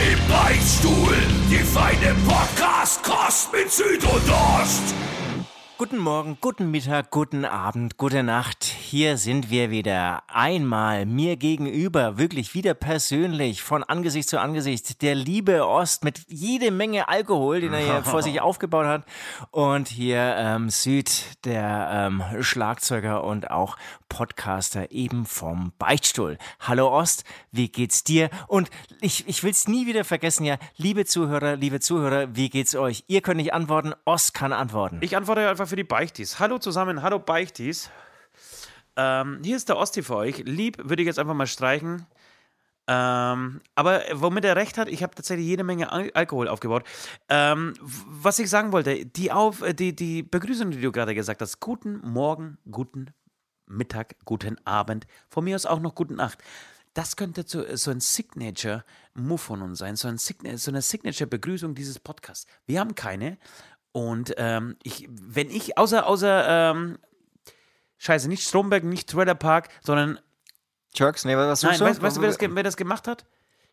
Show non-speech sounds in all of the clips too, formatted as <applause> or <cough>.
Im Beichtstuhl, die feine Podcast-Kost mit Süd und Ost. Guten Morgen, guten Mittag, guten Abend, gute Nacht. Hier sind wir wieder. Einmal mir gegenüber, wirklich wieder persönlich, von Angesicht zu Angesicht, der liebe Ost mit jede Menge Alkohol, den er hier <laughs> vor sich aufgebaut hat. Und hier ähm, Süd, der ähm, Schlagzeuger und auch Podcaster eben vom Beichtstuhl. Hallo Ost, wie geht's dir? Und ich, ich will's nie wieder vergessen, ja, liebe Zuhörer, liebe Zuhörer, wie geht's euch? Ihr könnt nicht antworten, Ost kann antworten. Ich antworte einfach für die Beichtis. Hallo zusammen, hallo Beichtis. Ähm, hier ist der Osti für euch. Lieb würde ich jetzt einfach mal streichen. Ähm, aber womit er recht hat, ich habe tatsächlich jede Menge Al Alkohol aufgebaut. Ähm, was ich sagen wollte, die, Auf, die, die Begrüßung, die du gerade gesagt hast, guten Morgen, guten Mittag, guten Abend, von mir aus auch noch guten Nacht. Das könnte so, so ein Signature-Move von uns sein, so, ein Sign so eine Signature-Begrüßung dieses Podcasts. Wir haben keine. Und ähm, ich, wenn ich, außer, außer, ähm, scheiße, nicht Stromberg, nicht Trailer Park, sondern. Jerks, nee, was Nein, weißt, weißt du, wer das, wer das gemacht hat?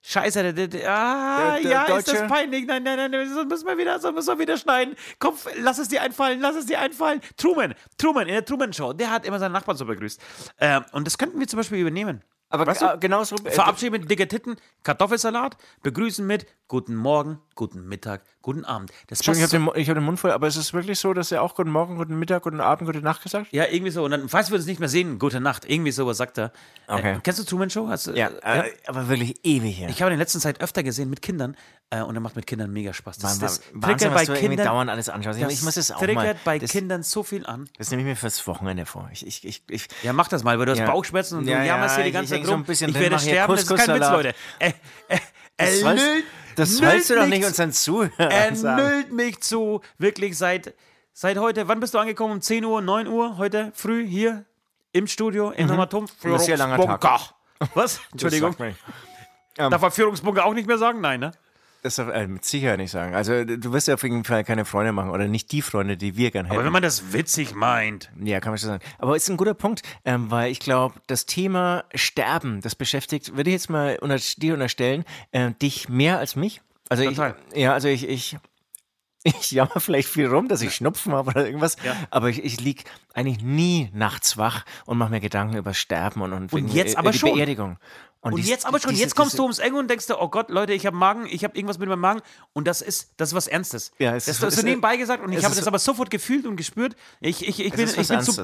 Scheiße, der, der, der ah, Der- der ja, Deutsche? ist das peinlich. Nein, nein, nein, das müssen wir wieder, das müssen wir wieder schneiden. Komm, lass es dir einfallen, lass es dir einfallen. Truman, Truman, in der Truman Show, der hat immer seinen Nachbarn so begrüßt. Ähm, und das könnten wir zum Beispiel übernehmen. Aber Weißt du? äh, genauso. Äh, Verabschieden mit dicke Titten, Kartoffelsalat, begrüßen mit Guten Morgen, guten Mittag, guten Abend. Das Entschuldigung, ich habe den, hab den Mund voll, aber ist es wirklich so, dass er auch guten Morgen, guten Mittag, guten Abend, gute Nacht gesagt? Ja, irgendwie so. Und dann, falls wir uns nicht mehr sehen, gute Nacht. Irgendwie sowas sagt er. Okay. Äh, kennst du Truman Show? Hast, Ja, äh, aber wirklich ewig her. Ich habe in letzter Zeit öfter gesehen mit Kindern äh, und er macht mit Kindern mega Spaß. Das, das Wahnsinn, bei Kindern. dauernd alles anschaust. Das ich muss es auch triggert mal. bei das, Kindern so viel an. das nehme ich mir fürs Wochenende vor. Ich, ich, ich, ich, Ja, mach das mal, weil du hast Ja. Bauchschmerzen und Ja, du jammerst ja, hier die ich- ganze Zeit so rum. bisschen ich drin, werde sterben, das ist kein Witz. Leute. Äh, äh, das er sollst, das sollst du doch nicht unseren Zuhörern Er nüllt mich zu, wirklich seit, seit heute. Wann bist du angekommen? Um 10 Uhr, 9 Uhr heute früh hier im Studio in? Mhm. Ein sehr langer Tag. Was? Entschuldigung. Man. Darf man Führungsbunker auch nicht mehr sagen? Nein, ne? Das darf er mit Sicherheit nicht sagen. Also du wirst ja auf jeden Fall keine Freunde machen oder nicht die Freunde, die wir gern hätten. Aber wenn man das witzig meint. Ja, kann man schon sagen. Aber ist ein guter Punkt, ähm, weil ich glaube, das Thema Sterben, das beschäftigt, würde ich jetzt mal unter, dir unterstellen, äh, dich mehr als mich. Also Total. ich, ja, also ich, ich, ich jammer vielleicht viel rum, dass ich Schnupfen habe oder irgendwas, aber ich, ich lieg eigentlich nie nachts wach und mache mir Gedanken über Sterben und, und, wegen, jetzt äh, aber die schon. Beerdigung. Und dies- jetzt aber schon, diese- jetzt kommst diese- du ums Enge und denkst dir, oh Gott, Leute, ich habe Magen, ich habe irgendwas mit meinem Magen und das ist, das ist was Ernstes. Ja, es das ist- hast du nebenbei gesagt und ich habe das aber sofort gefühlt und gespürt. Ich, ich, ich bin, ich bin zu,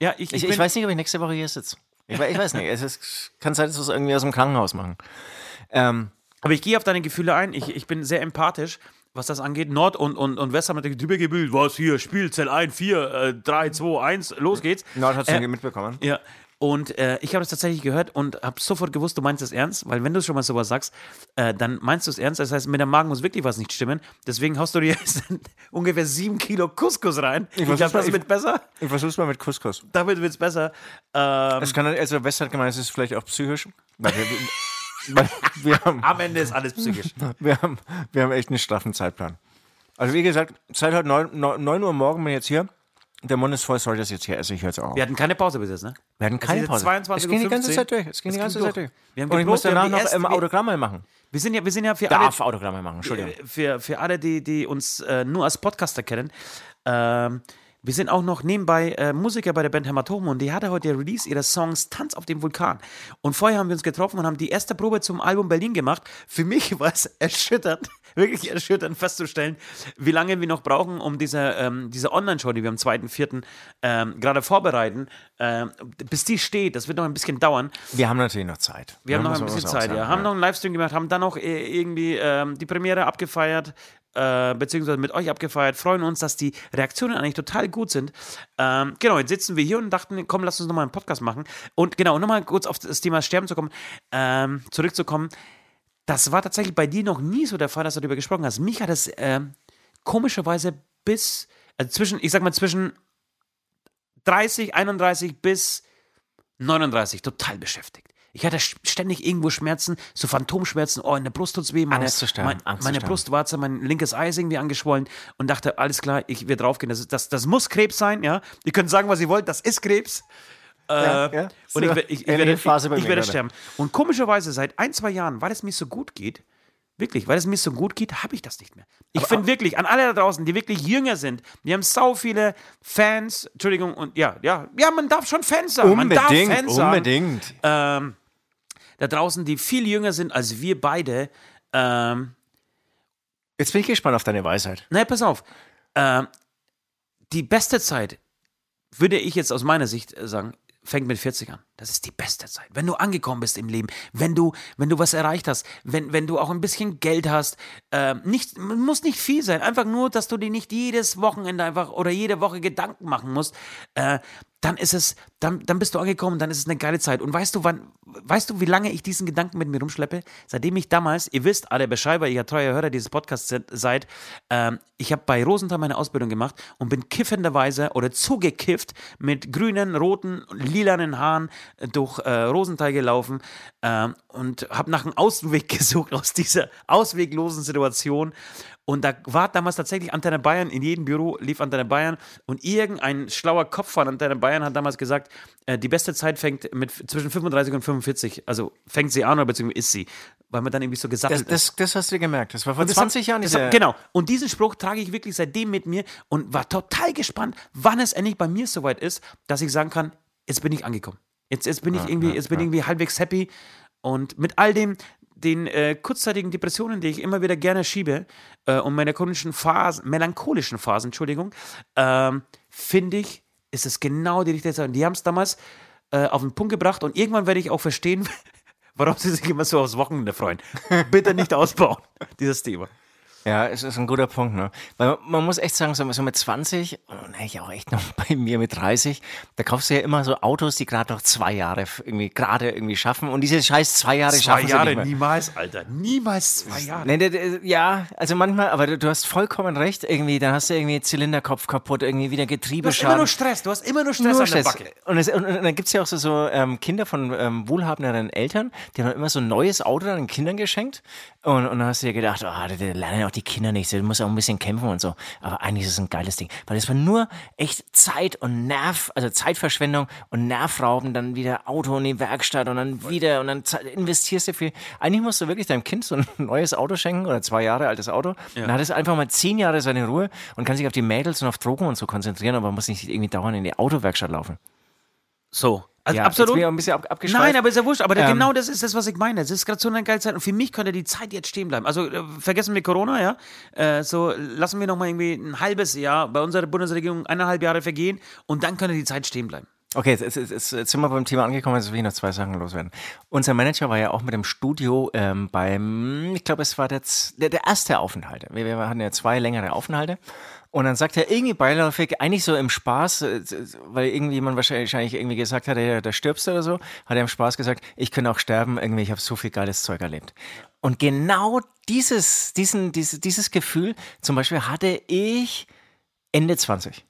ja, ich, ich, Ich, ich weiß nicht, ob ich nächste Woche hier sitze. Ich, ich weiß nicht. Es ist, kann sein, dass wir es irgendwie aus dem Krankenhaus machen. Ähm, aber ich gehe auf deine Gefühle ein. Ich, ich bin sehr empathisch, was das angeht. Nord und, und, und West haben natürlich drüber gebühlt. Was hier, Spielzell 1, 4, äh, 3, 2, 1, los geht's. Nord hat es Äh, mitbekommen. Ja. Und äh, ich habe das tatsächlich gehört und habe sofort gewusst, du meinst es ernst, weil wenn du schon mal sowas sagst, äh, dann meinst du es ernst. Das heißt, mit dem Magen muss wirklich was nicht stimmen. Deswegen haust du dir <laughs> jetzt ungefähr sieben Kilo Couscous rein. Ich, versuch's glaube, mal, das ich- wird besser. Ich versuch's mal mit Couscous. Damit wird es besser. Ähm, Es kann, also hat gemeint, es ist vielleicht auch psychisch. <laughs> Haben, am Ende ist alles psychisch. <laughs> wir, haben, wir haben echt einen straffen Zeitplan. Also wie gesagt, seit heute 9, 9 Uhr morgen bin ich jetzt hier. Der Mund ist voll, soll das jetzt hier essen. Ich höre jetzt auch. Wir hatten keine Pause bis jetzt, ne? Wir hatten keine ist Pause. jetzt 22:15 es ging die ganze Zeit durch. Es ging die Es ganze ging Zeit durch. Wir haben Und ich muss danach die noch ähm, Autogramme machen. Wir sind ja, wir sind ja für alle, Darf Autogramme machen, Entschuldigung. für, für alle, die, die uns äh, nur als Podcaster kennen, ähm, wir sind auch noch nebenbei äh, Musiker bei der Band Hämatom und die hatte heute Release ihres Songs Tanz auf dem Vulkan. Und vorher haben wir uns getroffen und haben die erste Probe zum Album Berlin gemacht. Für mich war es <laughs> erschütternd, wirklich erschütternd festzustellen, wie lange wir noch brauchen, um diese, ähm, diese Online-Show, die wir am 2.4. Ähm, gerade vorbereiten, ähm, bis die steht. Das wird noch ein bisschen dauern. Wir haben natürlich noch Zeit. Wir haben noch ein bisschen Zeit, ja. Haben noch einen Livestream gemacht, haben dann noch äh, irgendwie ähm, die Premiere abgefeiert, äh, beziehungsweise mit euch abgefeiert. Freuen uns, dass die Reaktionen eigentlich total gut sind. Ähm, genau, jetzt sitzen wir hier und dachten, komm, lass uns nochmal einen Podcast machen. Und genau, nochmal kurz auf das Thema Sterben zu kommen, ähm, zurückzukommen. Das war tatsächlich bei dir noch nie so der Fall, dass du darüber gesprochen hast. Mich hat es ähm, komischerweise bis, also zwischen, ich sag mal, zwischen 30, 31 bis 39 total beschäftigt. Ich hatte ständig irgendwo Schmerzen, so Phantomschmerzen, oh, in der Brust tut's weh, meine, Angst zu sterben, mein, Angst zu meine. Brustwarze, mein linkes Ei ist irgendwie angeschwollen und dachte, alles klar, ich werde draufgehen. Das, das, das muss Krebs sein, ja. Ihr könnt sagen, was ihr wollt, das ist Krebs. Ja, Äh, ja. Und ich, So, we- ich, ich ähnliche werde, ich, ich werde sterben. Und komischerweise seit ein, zwei Jahren, weil es mir so gut geht, wirklich, weil es mir so gut geht, habe ich das nicht mehr. Ich finde wirklich, an alle da draußen, die wirklich jünger sind, die haben sau viele Fans, Entschuldigung, und ja, ja, ja, man darf schon Fans sagen. man darf Unbedingt, Fans sagen unbedingt. ähm, da draußen, die viel jünger sind als wir beide. Ähm, Jetzt bin ich gespannt auf deine Weisheit. naja, pass auf. Ähm, die beste Zeit, würde ich jetzt aus meiner Sicht äh, sagen, fängt mit 40 an. Das ist die beste Zeit. Wenn du angekommen bist im Leben, wenn du, wenn du was erreicht hast, wenn, wenn du auch ein bisschen Geld hast, ähm, nicht, muss nicht viel sein, einfach nur, dass du dir nicht jedes Wochenende einfach oder jede Woche Gedanken machen musst, äh, dann ist es, dann, dann bist du angekommen, dann ist es eine geile Zeit. Und weißt du, wann, weißt du, wie lange ich diesen Gedanken mit mir rumschleppe? Seitdem ich damals, ihr wisst, alle Bescheid, ihr treuer Hörer dieses Podcasts se- seid, ähm, ich habe bei Rosenthal meine Ausbildung gemacht und bin kiffenderweise oder zugekifft mit grünen, roten, lilanen Haaren äh, durch äh, Rosenthal gelaufen ähm, und habe nach einem Ausweg <laughs> gesucht aus dieser ausweglosen Situation. Und da war damals tatsächlich Antenne Bayern, in jedem Büro lief Antenne Bayern und irgendein schlauer Kopf von Antenne Bayern hat damals gesagt, äh, die beste Zeit fängt mit zwischen 35 und 45, also fängt sie an oder beziehungsweise ist sie, weil man dann irgendwie so gesattelt Das, ist. das, das hast du gemerkt. Das war vor Das 20 hat, Jahren. das dieser- hat, genau. Und diesen Spruch trage ich wirklich seitdem mit mir und war total gespannt, wann es endlich bei mir soweit ist, dass ich sagen kann, jetzt bin ich angekommen. Jetzt, jetzt bin ich irgendwie, jetzt bin ich irgendwie halbwegs happy. Und mit all dem, den äh, kurzzeitigen Depressionen, die ich immer wieder gerne schiebe, äh, und melancholischen Phasen, melancholischen Phasen, Entschuldigung, ähm, finde ich, ist es genau die richtige Zeit. Und Die haben es damals äh, auf den Punkt gebracht und irgendwann werde ich auch verstehen, <laughs> warum sie sich immer so aufs Wochenende freuen. Bitte nicht <laughs> ausbauen, dieses Thema. Ja, es ist ein guter Punkt. Ne? Weil man muss echt sagen, so mit 20 und eigentlich auch echt noch <laughs> bei mir mit 30, da kaufst du ja immer so Autos, die gerade noch zwei Jahre irgendwie gerade irgendwie schaffen und diese scheiß zwei Jahre Zwei schaffen sie Jahre, nicht mehr. niemals, Alter. Niemals zwei Jahre. Nee, ja, also manchmal, aber du, du hast vollkommen recht, irgendwie, dann hast du irgendwie Zylinderkopf kaputt, irgendwie wieder Du hast immer nur Stress, du hast immer nur Stress Nur an der Stress. Backe. Und, es, und, und dann gibt es ja auch so, so ähm, Kinder von ähm, wohlhabenderen Eltern, die haben immer so ein neues Auto dann den Kindern geschenkt. Und, und dann hast du dir gedacht, oh, da, da lernen auch die Kinder nicht, du musst auch ein bisschen kämpfen und so. Aber eigentlich ist es ein geiles Ding. Weil es war nur echt Zeit und Nerv, also Zeitverschwendung und Nervrauben, dann wieder Auto in die Werkstatt und dann wieder und dann investierst du viel. Eigentlich musst du wirklich deinem Kind so ein <laughs> neues Auto schenken oder zwei Jahre altes Auto. Dann hat es einfach mal zehn Jahre seine Ruhe und kann sich auf die Mädels und auf Drogen und so konzentrieren, aber muss nicht irgendwie dauernd in die Autowerkstatt laufen. So. Also Ja, jetzt absolut. bin ich auch ein bisschen ab, abgeschweift. Nein, aber ist ja wurscht. Aber Ähm, genau das ist das, was ich meine. Das ist gerade so eine geile Zeit. Und für mich könnte die Zeit jetzt stehen bleiben. Also äh, vergessen wir Corona, ja. Äh, so lassen wir noch mal irgendwie ein halbes Jahr bei unserer Bundesregierung eineinhalb Jahre vergehen und dann könnte die Zeit stehen bleiben. Okay, jetzt, jetzt, jetzt, jetzt sind wir beim Thema angekommen, jetzt will ich noch zwei Sachen loswerden. Unser Manager war ja auch mit dem Studio ähm, beim, ich glaube, es war der, der, der erste Aufenthalt. Wir, wir hatten ja zwei längere Aufenthalte. Und dann sagt er irgendwie beiläufig, eigentlich so im Spaß, äh, weil irgendjemand wahrscheinlich wahrscheinlich irgendwie gesagt hat, hey, da stirbst du oder so, hat er im Spaß gesagt, ich könnte auch sterben, irgendwie, ich habe so viel geiles Zeug erlebt. Und genau dieses, diesen, dieses, dieses Gefühl zum Beispiel hatte ich Ende 20.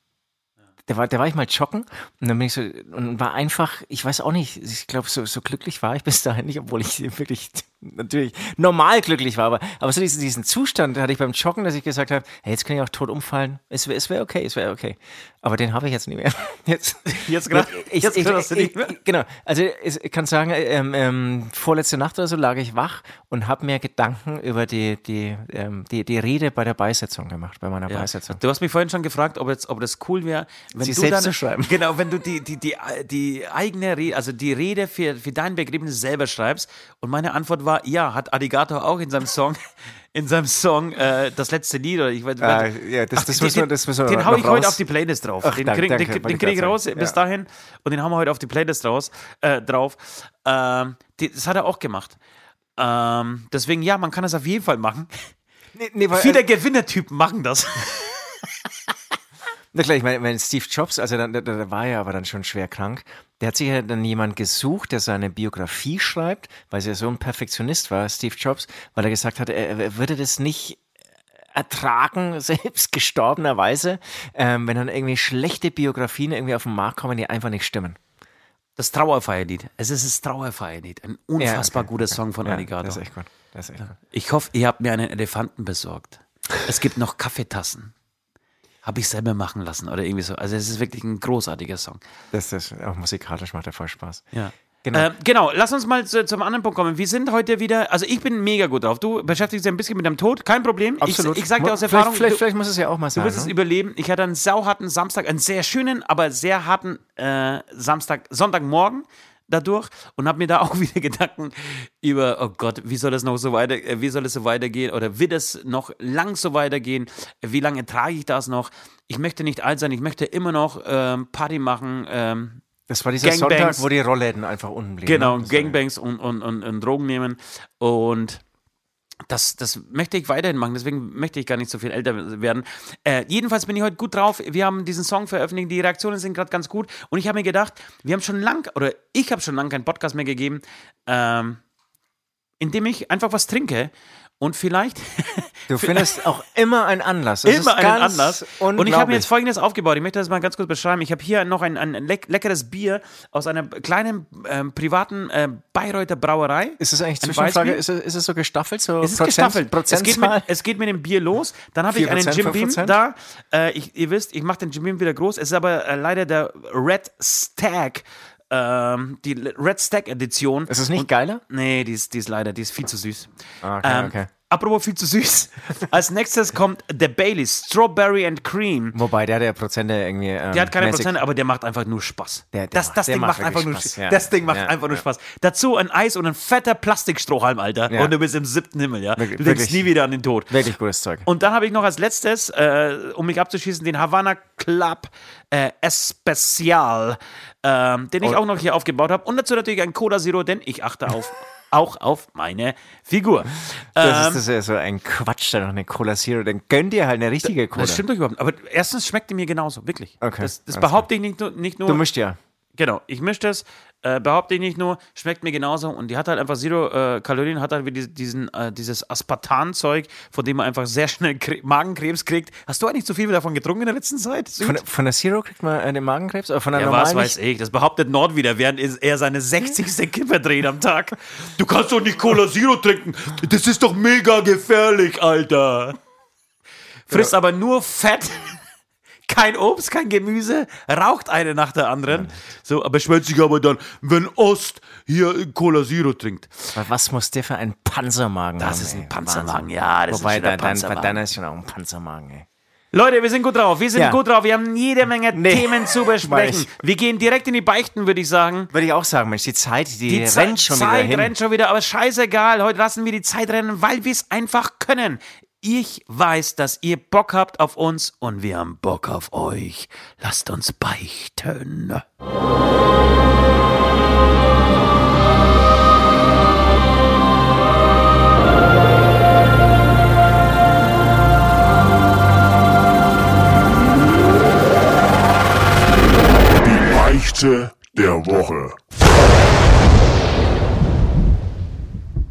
Da war, da war ich mal joggen und dann bin ich so und war einfach, ich weiß auch nicht, ich glaube, so, so glücklich war ich <laughs> bis dahin nicht, obwohl ich wirklich natürlich normal glücklich war, aber, aber so diesen, diesen Zustand hatte ich beim Joggen, dass ich gesagt habe, hey, jetzt kann ich auch tot umfallen, es wäre es wär okay, es wäre okay. Aber den habe ich jetzt nicht mehr. <laughs> Jetzt, Jetzt grad- ich, jetzt ich, ich, nicht mehr? Genau, also ich kann sagen, ähm, ähm, vorletzte Nacht oder so lag ich wach und habe mir Gedanken über die, die, ähm, die, die Rede bei der Beisetzung gemacht, bei meiner Beisetzung. Du hast mich vorhin schon gefragt, ob, jetzt, ob das cool wäre, wenn Sie du selbst dann, zu schreiben. <laughs> Genau, wenn du die, die, die, die eigene Rede, also die Rede für, für dein Begräbnis selber schreibst. Und meine Antwort war, ja, hat Alligator auch in seinem Song, <laughs> in seinem Song äh, das letzte Lied oder ich weiß Ah, ja, das- das den- müssen wir- das müssen wir Den hau ich heute raus. auf die Playlist drauf. Ach, den danke, krieg, danke, den, krieg ich raus sagen. bis Ja. dahin und den haben wir heute auf die Playlist raus, äh, drauf. Ähm, die, das hat er auch gemacht. Ähm, deswegen, ja, man kann das auf jeden Fall machen. Nee, nee, weil, Viele Gewinnertypen machen das. <laughs> Na klar, ich meine, mein Steve Jobs, also dann, der, der war ja aber dann schon schwer krank. Der hat sich ja dann jemand gesucht, der seine Biografie schreibt, weil er so ein Perfektionist war, Steve Jobs, weil er gesagt hat, er, er würde das nicht ertragen, <laughs> selbst gestorbenerweise, ähm, wenn dann irgendwie schlechte Biografien irgendwie auf den Markt kommen, die einfach nicht stimmen. Das Trauerfeierlied. Es ist das Trauerfeierlied. Ein unfassbar okay, guter. Song von Ja, Alligator. Das ist echt gut. Das ist echt gut. Ich hoffe, ihr habt mir einen Elefanten besorgt. Es gibt noch Kaffeetassen. Habe ich selber machen lassen oder irgendwie so. Also es ist wirklich ein großartiger Song. Das ist auch musikalisch macht er voll Spaß. Ja. Genau. Äh, genau, lass uns mal zu, zum anderen Punkt kommen. Wir sind heute wieder, also ich bin mega gut drauf. Du beschäftigst dich ein bisschen mit deinem Tod, kein Problem. Absolut. Ich, ich sag dir aus Erfahrung, Vielleicht, du, vielleicht muss es ja auch mal du sein. wirst es ne? überleben. Ich hatte einen sauharten Samstag, einen sehr schönen, aber sehr harten äh, Samstag, Sonntagmorgen dadurch und habe mir da <laughs> auch wieder Gedanken über, oh Gott, wie soll das noch so weiter, äh, wie soll es so weitergehen oder wird es noch lang so weitergehen? Wie lange trage ich das noch? Ich möchte nicht alt sein, ich möchte immer noch ähm, Party machen, ähm, Das war dieser Gangbangs. Sonntag, wo die Rollläden einfach unten blieben. Genau, ne? Gangbangs und, und, und, und Drogen nehmen. Und das, das möchte ich weiterhin machen, deswegen möchte ich gar nicht so viel älter werden. Äh, jedenfalls bin ich heute gut drauf. Wir haben diesen Song veröffentlicht, die Reaktionen sind gerade ganz gut. Und ich habe mir gedacht, wir haben schon lang, oder ich habe schon lange keinen Podcast mehr gegeben, ähm, in dem ich einfach was trinke. Und vielleicht Du <laughs> findest auch immer einen Anlass. Ist immer einen Anlass. Und ich habe mir jetzt folgendes aufgebaut. Ich möchte das mal ganz kurz beschreiben. Ich habe hier noch ein, ein leck leckeres Bier aus einer kleinen ähm, privaten äh, Bayreuther Brauerei. Ist es eigentlich Zwischenfrage? Ist es, ist es so gestaffelt? So Es ist Prozent, gestaffelt. Es geht, mit, es geht mit dem Bier los. Dann habe ich einen 4%, Jim Beam 5%? da. Äh, ich, ihr wisst, ich mache den Jim Beam wieder groß. Es ist aber äh, leider der Red Stag. Ähm, die Red Stag Edition. ist es nicht geiler? Nee, die ist, die ist leider, die ist viel zu süß. Ah, okay, Ähm, okay. Apropos viel zu süß. <laughs> Als nächstes kommt der Baileys Strawberry and Cream. Wobei, der hat ja Prozente irgendwie. Ähm, Der hat keine mäßig- Prozente, aber der macht einfach nur Spaß. Der- der das das Ding macht macht einfach nur Spaß, Spaß. ja. Das Ding macht Ja, einfach nur ja. Spaß. Dazu ein Eis und ein fetter Plastikstrohhalm, Alter. Und du bist im siebten Himmel, ja. Wirklich- du denkst wirklich. nie wieder an den Tod. Wirklich gutes Zeug. Und dann habe ich noch als letztes, äh, um mich abzuschießen, den Havana Club äh, Especial, ähm, den ich Oh. auch noch hier aufgebaut habe. Und dazu natürlich ein Cola Zero, denn ich achte auf, auch auf meine Figur. Das, Ähm, ist, das ist ja so ein Quatsch, da noch eine Cola Zero. Dann gönn dir halt eine richtige Cola. das stimmt doch überhaupt. nicht. Aber erstens schmeckt die mir genauso, wirklich. Okay, Das, das behaupte ich nicht nur. Nicht nur Du mischst ja. Genau, ich mische das, äh, behaupte ich nicht nur, schmeckt mir genauso und die hat halt einfach Zero äh, Kalorien, hat halt wie die, diesen, äh, dieses Aspartan-Zeug, von dem man einfach sehr schnell Kre Magenkrebs kriegt. Hast du eigentlich zu viel davon getrunken in der letzten Zeit? Von, der- von der Zero kriegt man äh, den Magenkrebs? Oder von der ja, normalen was weiß ich, das behauptet Nord wieder, während er seine 60. Kippe dreht am Tag. <laughs> Du kannst doch nicht Cola Zero trinken, das ist doch mega gefährlich, Alter. Frisst aber nur Fett. Kein Obst, kein Gemüse, raucht eine nach der anderen. So, aber schwätzt sich aber dann, wenn Ost hier Cola Zero trinkt. Aber Was muss der für ein Panzermagen haben? Das ist ein? Panzermagen, Wahnsinn. ja, das Wobei, ist ein dein, Panzermagen. deiner ist schon auch ein Panzermagen, ey. Leute, wir sind gut drauf. Wir sind Ja. gut drauf. Wir haben jede Menge Nee, Themen zu <laughs> besprechen. Wir gehen direkt in die Beichten, würde ich sagen. Würde ich auch sagen, Mensch, die Zeit, die, Die rennt Ze- schon Zeit wieder hin. rennt schon wieder, aber scheißegal. Heute lassen wir die Zeit rennen, weil wir es einfach können. Ich weiß, dass ihr Bock habt auf uns und wir haben Bock auf euch. Lasst uns beichten. Die Beichte der Woche.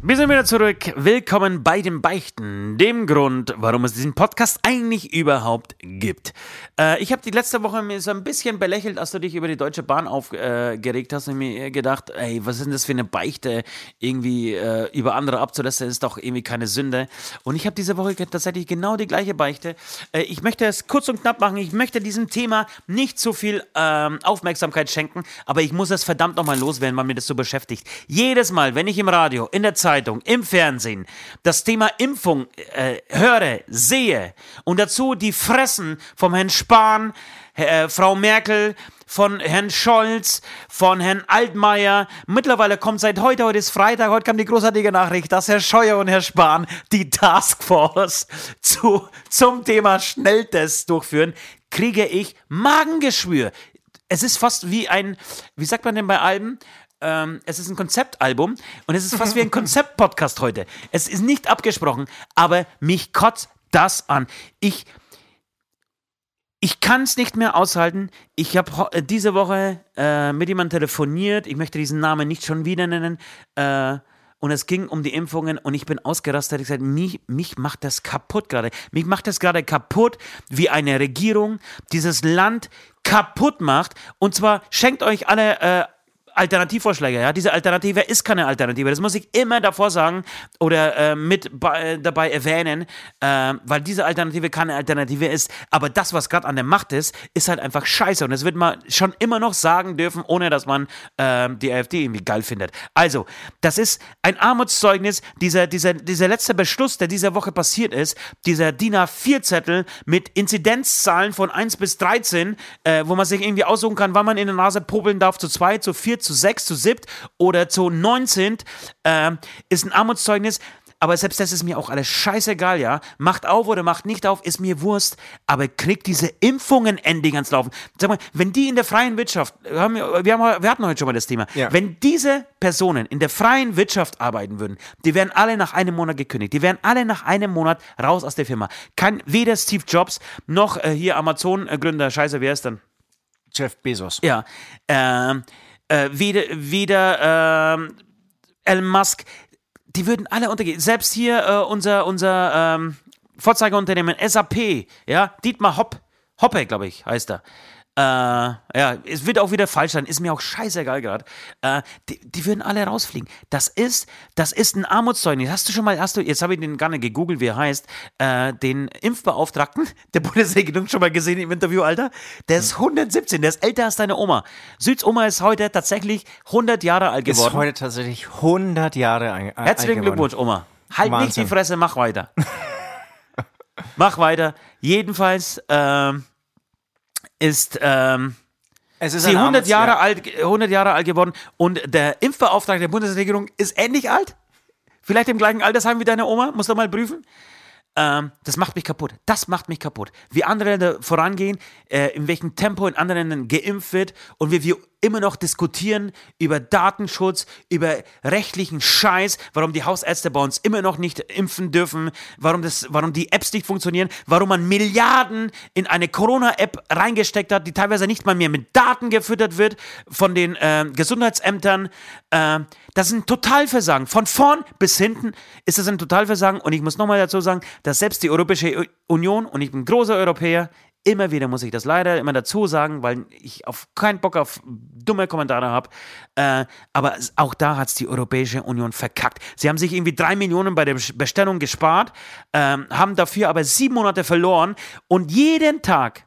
Wir sind wieder zurück. Willkommen bei den Beichten, dem Grund, warum es diesen Podcast eigentlich überhaupt gibt. Äh, ich habe die letzte Woche mir so ein bisschen belächelt, als du dich über die Deutsche Bahn aufgeregt hast und mir gedacht, ey, was ist denn das für eine Beichte, irgendwie äh, über andere abzulassen, ist doch irgendwie keine Sünde. Und ich habe diese Woche tatsächlich genau die gleiche Beichte. Äh, ich möchte es kurz und knapp machen. Ich möchte diesem Thema nicht so viel ähm, Aufmerksamkeit schenken, aber ich muss es verdammt nochmal loswerden, weil mir das so beschäftigt. Jedes Mal, wenn ich im Radio, in der Zeitung, im Fernsehen das Thema Impfung äh, höre, sehe und dazu die Fressen vom Herrn Spahn, äh, Frau Merkel, von Herrn Scholz, von Herrn Altmaier. Mittlerweile kommt seit heute, heute ist Freitag, heute kam die großartige Nachricht, dass Herr Scheuer und Herr Spahn die Taskforce <laughs> zu, zum Thema Schnelltests durchführen, kriege ich Magengeschwür. Es ist fast wie ein, wie sagt man denn bei Alben? Ähm, es ist ein Konzeptalbum und es ist fast wie ein <laughs> Konzeptpodcast heute. Es ist nicht abgesprochen, aber mich kotzt das an. Ich, ich kann es nicht mehr aushalten. Ich habe diese Woche äh, mit jemandem telefoniert. Ich möchte diesen Namen nicht schon wieder nennen. Äh, und es ging um die Impfungen und ich bin ausgerastet. Ich gesagt, mich, mich macht das kaputt gerade. Mich macht das gerade kaputt, wie eine Regierung dieses Land kaputt macht. Und zwar schenkt euch alle äh, Alternativvorschläge. Ja? Diese Alternative ist keine Alternative. Das muss ich immer davor sagen oder äh, mit äh, dabei erwähnen, äh, weil diese Alternative keine Alternative ist. Aber das, was gerade an der Macht ist, ist halt einfach scheiße. Und das wird man schon immer noch sagen dürfen, ohne dass man ähm, die AfD irgendwie geil findet. Also, das ist ein Armutszeugnis. Dieser, dieser, dieser letzte Beschluss, der diese Woche passiert ist, dieser DIN A4-Zettel mit Inzidenzzahlen von 1 bis 13, äh, wo man sich irgendwie aussuchen kann, wann man in der Nase popeln darf, zu 2, zu 4, zu 6, zu 7 oder zu 19 äh, ist ein Armutszeugnis. Aber selbst das ist mir auch alles scheißegal, ja. Macht auf oder macht nicht auf, ist mir Wurst. Aber kriegt diese Impfungen endlich ans Laufen. Sag mal, wenn die in der freien Wirtschaft, wir, haben, wir, haben, wir hatten heute schon mal das Thema, Ja. wenn diese Personen in der freien Wirtschaft arbeiten würden, die wären alle nach einem Monat gekündigt. Die wären alle nach einem Monat raus aus der Firma. Kann weder Steve Jobs noch äh, hier Amazon-Gründer, scheiße, wer ist denn? Jeff Bezos. Ja, ähm, äh, weder, weder ähm, Elon Musk, die würden alle untergehen. Selbst hier äh, unser, unser ähm, Vorzeigeunternehmen SAP, ja, Dietmar Hopp, Hoppe, glaube ich, heißt er. Äh, ja, es wird auch wieder falsch sein, ist mir auch scheißegal gerade. Äh, die, die würden alle rausfliegen. Das ist, das ist ein Armutszeugnis. Hast du schon mal, hast du, jetzt habe ich den gar nicht gegoogelt, wie er heißt, äh, den Impfbeauftragten <laughs> der Bundesregierung schon mal gesehen im Interview, Alter? Der ist 117, der ist älter als deine Oma. Süds Oma ist heute tatsächlich 100 Jahre alt Ist geworden. heute tatsächlich 100 Jahre ein, alt Herzlichen geworden. Glückwunsch, Oma. Halt nicht Wahnsinn. die Fresse, mach weiter. <laughs> mach weiter. Jedenfalls ähm, ist ähm, Es ist sie ein 100 Armuts- Jahre, ja. alt, 100 Jahre alt geworden und der Impfbeauftragte der Bundesregierung ist ähnlich alt. Vielleicht im gleichen Altersheim wie deine Oma, muss doch mal prüfen. Ähm, das macht mich kaputt. Das macht mich kaputt. Wie andere Länder vorangehen, äh, in welchem Tempo in anderen Ländern geimpft wird und wie wir immer noch diskutieren über Datenschutz, über rechtlichen Scheiß, warum die Hausärzte bei uns immer noch nicht impfen dürfen, warum, das, warum die Apps nicht funktionieren, warum man Milliarden in eine Corona-App reingesteckt hat, die teilweise nicht mal mehr mit Daten gefüttert wird von den äh, Gesundheitsämtern. Äh, das ist ein Totalversagen. Von vorn bis hinten ist das ein Totalversagen. Und ich muss nochmal dazu sagen, dass selbst die Europäische Union, und ich bin großer Europäer, immer wieder muss ich das leider immer dazu sagen, weil ich auf keinen Bock auf dumme Kommentare habe. Äh, aber auch da hat es die Europäische Union verkackt. Sie haben sich irgendwie drei Millionen bei der Bestellung gespart, ähm, haben dafür aber sieben Monate verloren und jeden Tag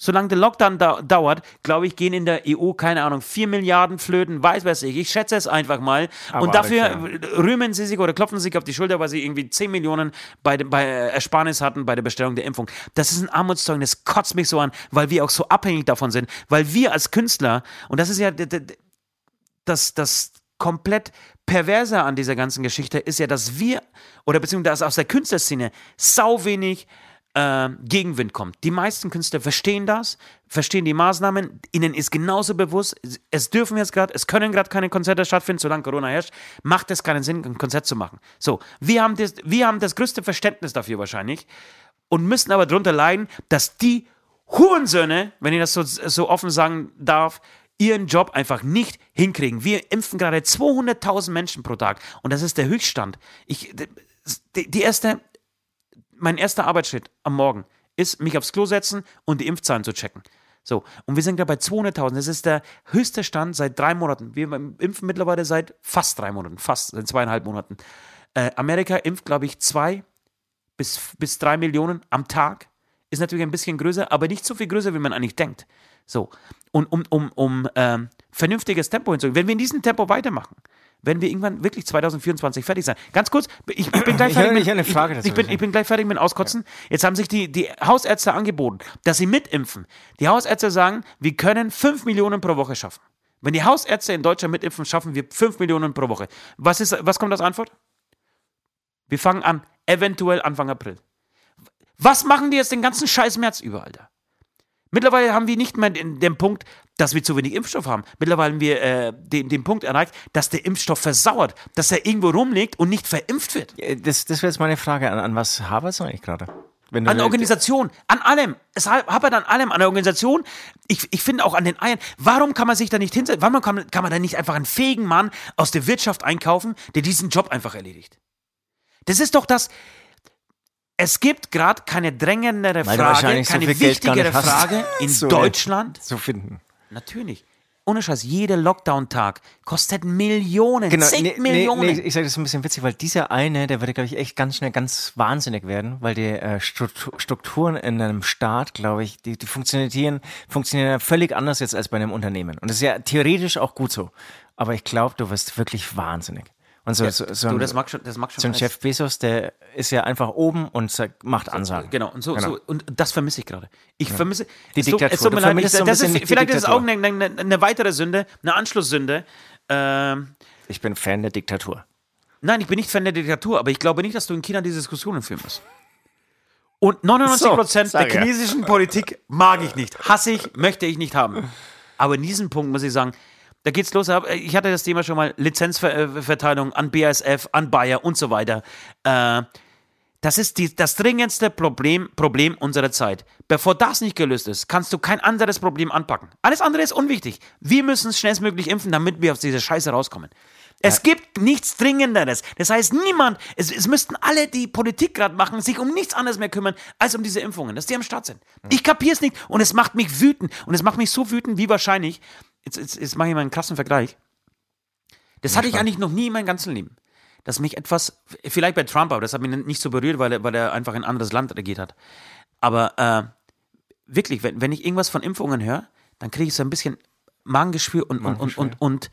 Solange der Lockdown dau dauert, glaube ich, gehen in der EU, keine Ahnung, 4 Milliarden Flöten, weiß weiß ich. Ich schätze es einfach mal. Aber und dafür alles, rühmen sie sich oder klopfen sich auf die Schulter, weil sie irgendwie 10 Millionen bei, bei äh, Ersparnis hatten bei der Bestellung der Impfung. Das ist ein Armutszeugnis, das kotzt mich so an, weil wir auch so abhängig davon sind. Weil wir als Künstler, und das ist ja das, das komplett Perverse an dieser ganzen Geschichte ist ja, dass wir, oder beziehungsweise aus der Künstlerszene, sau wenig äh, Gegenwind kommt. Die meisten Künstler verstehen das, verstehen die Maßnahmen, ihnen ist genauso bewusst, es dürfen jetzt gerade, es können gerade keine Konzerte stattfinden, solange Corona herrscht, macht es keinen Sinn, ein Konzert zu machen. So, wir haben das, wir haben das größte Verständnis dafür wahrscheinlich und müssen aber darunter leiden, dass die Hurensöhne, wenn ich das so, so offen sagen darf, ihren Job einfach nicht hinkriegen. Wir impfen gerade 200.000 Menschen pro Tag und das ist der Höchststand. Ich, die, die erste, mein erster Arbeitsschritt am Morgen ist, mich aufs Klo setzen und die Impfzahlen zu checken. So, und wir sind gerade bei 200.000. Das ist der höchste Stand seit drei Monaten. Wir impfen mittlerweile seit fast drei Monaten, fast seit zweieinhalb Monaten. Äh, Amerika impft, glaube ich, zwei bis, bis drei Millionen am Tag. Ist natürlich ein bisschen größer, aber nicht so viel größer, wie man eigentlich denkt. So, und um, um, um ähm, vernünftiges Tempo hinzukriegen, wenn wir in diesem Tempo weitermachen, werden wir irgendwann wirklich 2024 fertig sein. Ganz kurz, ich, ich bin gleich Ich fertig mit, eine Frage ich, ich, bin, ich bin gleich fertig mit dem Auskotzen. Jetzt haben sich die, die Hausärzte angeboten, dass sie mitimpfen. Die Hausärzte sagen, wir können 5 Millionen pro Woche schaffen. Wenn die Hausärzte in Deutschland mitimpfen, schaffen wir 5 Millionen pro Woche. Was, ist, was kommt als Antwort? Wir fangen an, eventuell Anfang April. Was machen die jetzt den ganzen Scheiß März über, Alter? Mittlerweile haben wir nicht mehr den, Punkt, dass wir zu wenig Impfstoff haben. Mittlerweile haben wir äh, den, den Punkt erreicht, dass der Impfstoff versauert, dass er irgendwo rumliegt und nicht verimpft wird. Äh, Das, das wäre jetzt meine Frage. An, an was hapert es eigentlich gerade? Du An der Organisation, an allem. Es hapert an allem, an der Organisation. Ich, ich finde auch an den Eiern. Warum kann man sich da nicht hinsetzen? Warum kann, kann man da nicht einfach einen fähigen Mann aus der Wirtschaft einkaufen, der diesen Job einfach erledigt? Das ist doch das. Es gibt gerade keine drängendere Weil Frage, so keine gar wichtigere Frage <laughs> in so Deutschland. zu finden. Natürlich. Ohne Scheiß, jeder Lockdown-Tag kostet Millionen, Genau, zig nee, nee, Millionen. nee, ich sage das ein bisschen witzig, weil dieser eine, der würde, glaube ich, echt ganz schnell ganz wahnsinnig werden, weil die äh, Struktu- Strukturen in einem Staat, glaube ich, die, die funktionieren, funktionieren ja völlig anders jetzt als bei einem Unternehmen. Und das ist ja theoretisch auch gut so. Aber ich glaube, du wirst wirklich wahnsinnig. Und so, so, so, du, ein, das mag schon, das mag schon so ein. Jeff Bezos, der ist ja einfach oben und macht Ansagen. Genau, und so, Genau. so und das vermisse ich gerade. Ich vermisse Die Diktatur. Es tut mir leid, ich, so das ist, vielleicht ist es auch eine, eine, eine weitere Sünde, eine Anschlusssünde. Ähm, Ich bin Fan der Diktatur. nein, ich bin nicht Fan der Diktatur, aber ich glaube nicht, dass du in China diese Diskussionen führen musst. Und 99 Prozent So, der ja. chinesischen Politik mag ich nicht, hasse ich, möchte ich nicht haben. Aber in diesem Punkt muss ich sagen, da geht's los. Ich hatte das Thema schon mal, Lizenzverteilung an BASF, an Bayer und so weiter. Äh, das ist die, das dringendste Problem, Problem unserer Zeit. Bevor das nicht gelöst ist, kannst du kein anderes Problem anpacken. Alles andere ist unwichtig. Wir müssen schnellstmöglich impfen, damit wir aus dieser Scheiße rauskommen. Es gibt nichts Dringenderes. Das heißt, niemand, es, es müssten alle, die Politik gerade machen, sich um nichts anderes mehr kümmern, als um diese Impfungen, dass die am Start sind. Ich kapiere es nicht und es macht mich wütend. Und es macht mich so wütend, wie wahrscheinlich, jetzt, jetzt, jetzt mache ich mal einen krassen Vergleich. Das hatte ich eigentlich noch nie in meinem ganzen Leben. Dass mich etwas, vielleicht bei Trump, aber das hat mich nicht so berührt, weil er, weil er einfach ein anderes Land regiert hat. Aber äh, wirklich, wenn, wenn ich irgendwas von Impfungen höre, dann kriege ich so ein bisschen Magengeschwür und, und, und, und, und,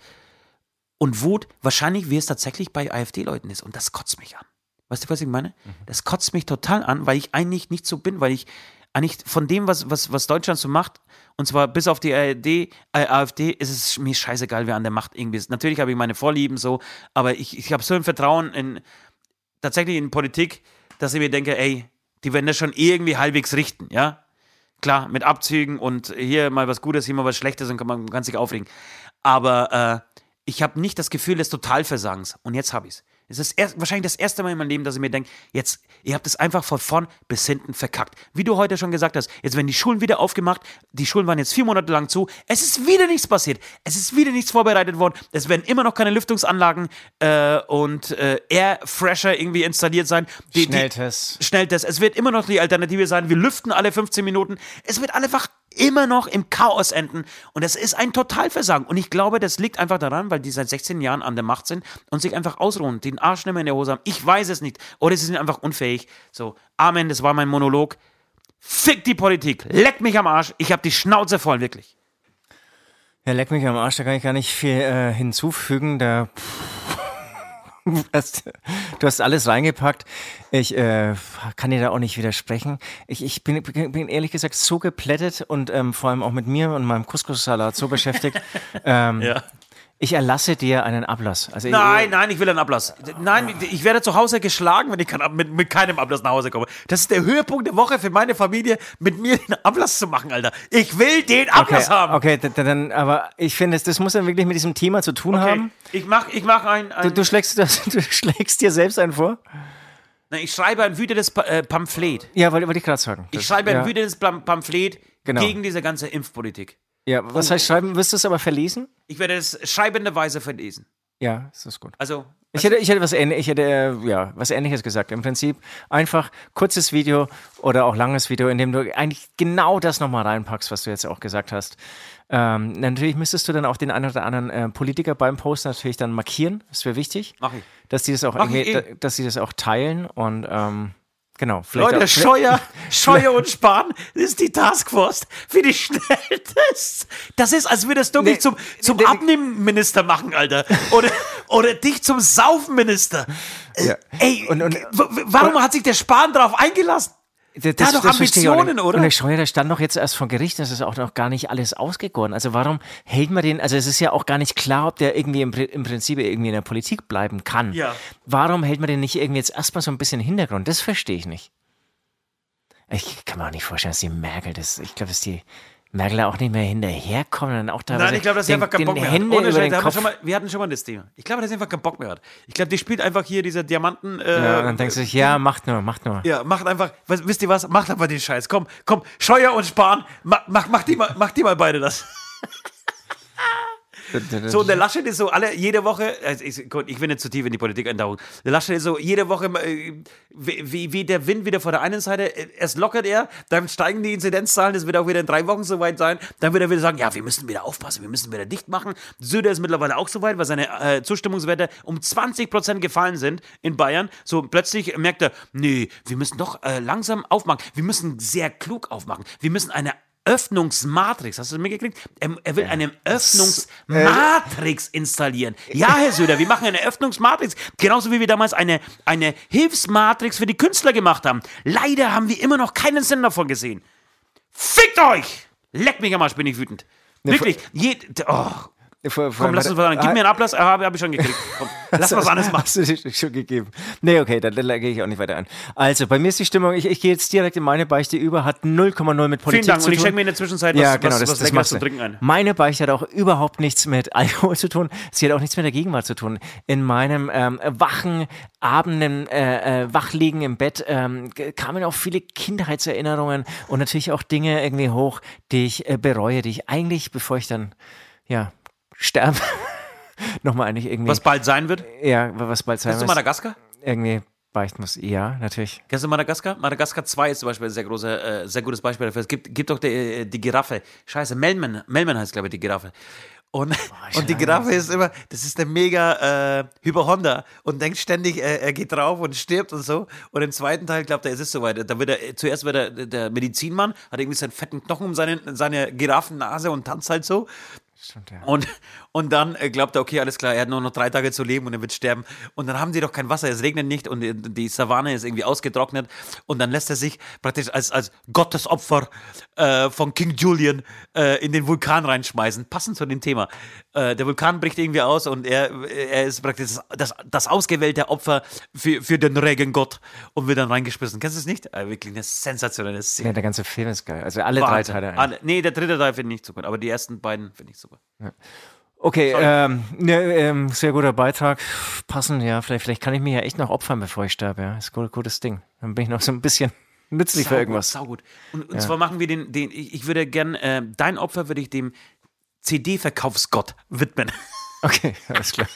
und Wut. Wahrscheinlich, wie es tatsächlich bei AfD-Leuten ist. Und das kotzt mich an. Weißt du, was ich meine? Das kotzt mich total an, weil ich eigentlich nicht so bin, weil ich eigentlich von dem, was, was, was Deutschland so macht, und zwar bis auf die ARD, äh, AfD, ist es mir scheißegal, wer an der Macht irgendwie ist. Natürlich habe ich meine Vorlieben so, aber ich, ich habe so ein Vertrauen in tatsächlich in Politik, dass ich mir denke, ey, die werden das schon irgendwie halbwegs richten, ja? Klar, mit Abzügen und hier mal was Gutes, hier mal was Schlechtes und kann man kann sich aufregen. Aber äh, ich habe nicht das Gefühl des Totalversagens. Und jetzt habe ich es. Es ist erst, wahrscheinlich das erste Mal in meinem Leben, dass ich mir denke, jetzt, ihr habt es einfach von vorn bis hinten verkackt. Wie du heute schon gesagt hast, jetzt werden die Schulen wieder aufgemacht, die Schulen waren jetzt vier Monate lang zu, es ist wieder nichts passiert, es ist wieder nichts vorbereitet worden, es werden immer noch keine Lüftungsanlagen äh, und äh, Airfresher irgendwie installiert sein. Die, Schnelltest. Die, Schnelltest. Es wird immer noch die Alternative sein, wir lüften alle 15 Minuten. Es wird einfach immer noch im Chaos enden. Und das ist ein Totalversagen. Und ich glaube, das liegt einfach daran, weil die seit 16 Jahren an der Macht sind und sich einfach ausruhen, den Arsch nicht mehr in der Hose haben. Ich weiß es nicht. Oder sie sind einfach unfähig. So, Amen, das war mein Monolog. Fick die Politik. Leck mich am Arsch. Ich habe die Schnauze voll, wirklich. Ja, leck mich am Arsch, da kann ich gar nicht viel äh, hinzufügen. Da <laughs> du hast, du hast alles reingepackt. Ich äh, kann dir da auch nicht widersprechen. Ich, ich bin, bin ehrlich gesagt so geplättet und ähm, vor allem auch mit mir und meinem Couscous-Salat so beschäftigt. <laughs> ähm, Ja. Ich erlasse dir einen Ablass. Also Nein, nein, ich will einen Ablass. Nein, ich werde zu Hause geschlagen, wenn ich mit, mit keinem Ablass nach Hause komme. Das ist der Höhepunkt der Woche für meine Familie, mit mir den Ablass zu machen, Alter. Ich will den Okay, Ablass haben. okay, d- d- dann, aber ich finde, das, muss dann wirklich mit diesem Thema zu tun Okay. haben. Ich mach, ich mach ein, ein Du, du, schlägst, das, <laughs> du schlägst dir selbst einen vor? Nein, ich schreibe ein wütendes äh, Pamphlet. Ja, wollte, wollte ich gerade sagen. Ich Das- schreibe ein ja, wütendes Pam- Pamphlet Genau. gegen diese ganze Impfpolitik. Ja, was heißt schreiben? Wirst du es aber verlesen? Ich werde es schreibenderweise verlesen. Ja, das ist gut. Also, Ich hätte, ich hätte was ähnliches, ich hätte, äh, ja, was ähnliches gesagt. Im Prinzip einfach kurzes Video oder auch langes Video, in dem du eigentlich genau das nochmal reinpackst, was du jetzt auch gesagt hast. Ähm, natürlich müsstest du dann auch den einen oder anderen äh, Politiker beim Post natürlich dann markieren. Das wäre wichtig. Mach ich. Dass die das auch eh. da- dass sie das auch teilen und ähm, genau. Vielleicht Leute, auch, Scheuer, <laughs> Scheuer und Spahn ist die Taskforce für die Schnelltests. Das ist, als würdest du mich Nee, zum, zum nee. Abnehmminister machen, Alter. Oder, <laughs> oder dich zum Saufenminister. Äh, Ja. Ey, Und- und- warum hat sich der Spahn darauf eingelassen? Das, hat doch Ambitionen, oder? Und der Scheuer, der stand doch jetzt erst vor Gericht, das ist auch noch gar nicht alles ausgegoren. Also warum hält man den, also es ist ja auch gar nicht klar, ob der irgendwie im, im Prinzip irgendwie in der Politik bleiben kann. Ja. Warum hält man den nicht irgendwie jetzt erstmal so ein bisschen im Hintergrund? Das verstehe ich nicht. Ich kann mir auch nicht vorstellen, dass die Merkel das, ich glaube, dass die Merkel auch nicht mehr hinterherkommen und auch da Nein, ich glaube, dass sie einfach keinen Bock mehr Hände hat. Ohne Scheiß, haben wir, mal, wir hatten schon mal das Thema. Ich glaube, dass sie einfach keinen Bock mehr hat. Ich glaube, die spielt einfach hier diese Diamanten. Äh, ja, und dann denkst du sich, ja, macht nur, macht nur. Ja, macht einfach, was, wisst ihr was? Macht einfach den Scheiß. Komm, komm, Scheuer und Spahn, mach, mach, mach, die, mal, mach die mal beide das. <laughs> <laughs> So, der Laschet ist so alle, jede Woche, also ich, Gott, ich will nicht zu tief in die Politik eintauchen. Der Laschet ist so jede Woche, äh, wie, wie, wie der Wind wieder vor der einen Seite, äh, erst lockert er, dann steigen die Inzidenzzahlen, das wird auch wieder in drei Wochen soweit sein. Dann wird er wieder sagen, ja, wir müssen wieder aufpassen, wir müssen wieder dicht machen. Söder ist mittlerweile auch soweit, weil seine äh, Zustimmungswerte um 20 Prozent gefallen sind in Bayern. So plötzlich merkt er, nee, wir müssen doch äh, langsam aufmachen. Wir müssen sehr klug aufmachen. Wir müssen eine Öffnungsmatrix, hast du das mitgekriegt? Er, er will eine Öffnungsmatrix installieren. Ja, Herr Söder, wir machen eine Öffnungsmatrix. Genauso wie wir damals eine, eine Hilfsmatrix für die Künstler gemacht haben. Leider haben wir immer noch keinen Sinn davon gesehen. Fickt euch! Leck mich am Arsch, bin ich wütend. Wirklich. Je, oh, Vor- vor- komm, lass uns was an. Gib mir einen Applaus. Ah, Habe hab ich schon gekriegt. Komm, lass was anderes <laughs> machen. Hast du schon gegeben? Nee, okay, dann, dann gehe ich auch nicht weiter an. Also, bei mir ist die Stimmung, ich, ich gehe jetzt direkt in meine Beichte über, hat 0,0 mit Politik Vielen Dank. zu Und ich tun. schenke mir in der Zwischenzeit was, ja, genau, was, das, was das Leckeres zu trinken ein. Meine Beichte hat auch überhaupt nichts mit <laughs> Alkohol zu tun. Sie hat auch nichts mit der Gegenwart zu tun. In meinem ähm, wachen Abenden, äh, äh, Wachliegen im Bett ähm, kamen auch viele Kindheitserinnerungen und natürlich auch Dinge irgendwie hoch, die ich äh, bereue, die ich eigentlich, bevor ich dann, ja, sterbe, <laughs> nochmal eigentlich irgendwie, Was bald sein wird. ja, was bald sein Kennst du Madagaskar? irgendwie beichten muss. Ja, natürlich. Kennst du Madagaskar? Madagaskar 2 ist zum Beispiel ein sehr, großer, äh, sehr gutes Beispiel dafür. Es gibt, gibt doch die, äh, die Giraffe. Scheiße, Melman. Melman heißt, glaube ich, die Giraffe. Und, und die Giraffe ist immer, das ist der mega äh, Hyperhonda und denkt ständig, äh, er geht drauf und stirbt und so. Und im zweiten Teil glaubt er, es ist soweit. Da wird er, zuerst wird er der Medizinmann, hat irgendwie seinen fetten Knochen um seine, seine Giraffennase und tanzt halt so. Stimmt, ja. Und, und dann äh, glaubt er, okay, alles klar, er hat nur noch drei Tage zu leben und er wird sterben. Und dann haben sie doch kein Wasser, es regnet nicht und die, die Savanne ist irgendwie ausgetrocknet. Und dann lässt er sich praktisch als, als Gottesopfer äh, von King Julian äh, in den Vulkan reinschmeißen. Passend zu dem Thema. Äh, der Vulkan bricht irgendwie aus und er, er ist praktisch das, das, ausgewählte Opfer für, für den Regengott und wird dann reingeschmissen. Kennst du es nicht? Äh, wirklich eine sensationelle Szene. Ja, der ganze Film ist geil. Also alle drei Wahnsinn. Teile. eigentlich. Alle, nee, der dritte Teil finde ich nicht so gut, aber die ersten beiden finde ich super. Okay, ähm, ne, ähm, sehr guter Beitrag. Passend, ja. Vielleicht, vielleicht kann ich mich ja echt noch opfern, bevor ich sterbe. Ja, ist ein gut, gutes Ding. Dann bin ich noch so ein bisschen <laughs> nützlich für Saugut, irgendwas. Saugut. Und, und zwar machen wir den, den ich, würde gern, äh, dein Opfer würde ich dem CD-Verkaufsgott widmen. <laughs> Okay, alles klar.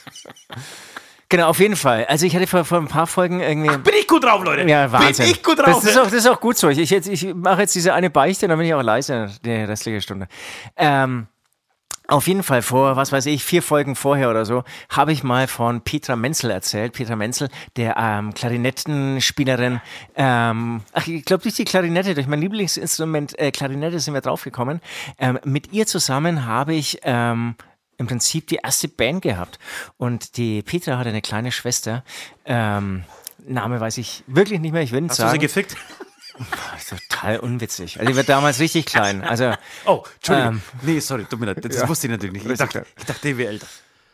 Genau, auf jeden Fall. Also ich hatte vor, vor ein paar Folgen irgendwie. Bin ich gut drauf, Leute? ja, Wahnsinn. Bin ich gut drauf? Das, ist auch, das ist auch gut so. Ich, ich, ich mache jetzt diese eine Beichte, dann bin ich auch leise die restliche Stunde. Ähm, auf jeden Fall vor, was weiß ich, vier Folgen vorher oder so, habe ich mal von Petra Menzel erzählt. Petra Menzel, der ähm, Klarinettenspielerin. Ähm, ach, ich glaube, durch die Klarinette, durch mein Lieblingsinstrument äh, Klarinette sind wir draufgekommen. Ähm, mit ihr zusammen habe ich ähm, im Prinzip die erste Band gehabt. Und die Petra hatte eine kleine Schwester. Ähm, Name weiß ich wirklich nicht mehr, ich will nicht Hast du sie sagen. gefickt? Total unwitzig. Also die wird damals richtig klein. Also <laughs> Oh, Entschuldigung. Ähm, nee, sorry, tut mir leid. Das ja. wusste ich natürlich nicht. Ich dachte, ich dachte, die wäre älter.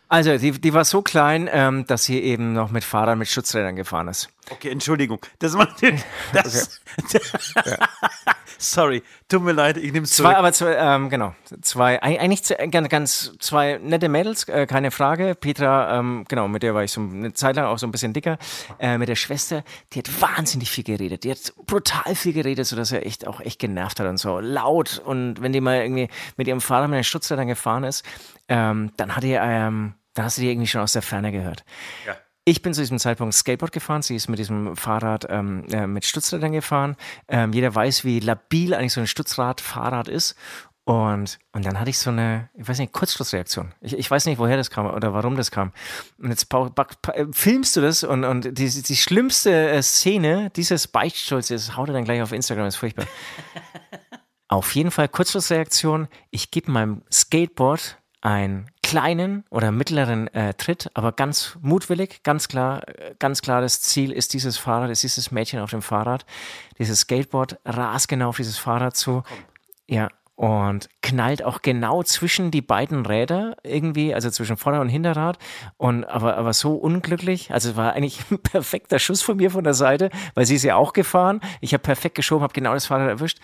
Also, die, die war so klein, ähm, dass sie eben noch mit Fahrrad mit Schutzrädern gefahren ist. Okay, Entschuldigung. Das war. <laughs> Das, <laughs> Sorry, tut mir leid, ich nehme es Zwei, zurück. aber zwei, ähm, genau, zwei, eig- eigentlich zwei, ganz, ganz zwei nette Mädels, äh, keine Frage. Petra, ähm, genau, mit der war ich so eine Zeit lang auch so ein bisschen dicker. Äh, mit der Schwester, die hat wahnsinnig viel geredet. Die hat brutal viel geredet, sodass er echt auch echt genervt hat und so. Laut. Und wenn die mal irgendwie mit ihrem Fahrrad mit den Schutzrädern gefahren ist, ähm, dann hat die, ähm, dann hast du die irgendwie schon aus der Ferne gehört. Ja. Ich bin zu diesem Zeitpunkt Skateboard gefahren. Sie ist mit diesem Fahrrad ähm, äh, mit Stützrädern gefahren. Ähm, jeder weiß, wie labil eigentlich so ein Stützrad-Fahrrad ist. Und, und dann hatte ich so eine, ich weiß nicht, Kurzschlussreaktion. Ich, ich weiß nicht, woher das kam oder warum das kam. Und jetzt back- pa- äh, filmst du das und, und die, die schlimmste äh, Szene dieses Beichtsturzes haut er dann gleich auf Instagram, ist furchtbar. <laughs> Auf jeden Fall Kurzschlussreaktion. Ich gebe meinem Skateboard einen kleinen oder mittleren äh, Tritt, aber ganz mutwillig, ganz klar, äh, ganz klar das Ziel ist dieses Fahrrad, ist dieses Mädchen auf dem Fahrrad. Dieses Skateboard rast genau auf dieses Fahrrad zu. Ja, und knallt auch genau zwischen die beiden Räder irgendwie, also zwischen Vorder- und Hinterrad. Und aber, aber so unglücklich. Also es war eigentlich <laughs> ein perfekter Schuss von mir von der Seite, weil sie ist ja auch gefahren. Ich habe perfekt geschoben, habe genau das Fahrrad erwischt.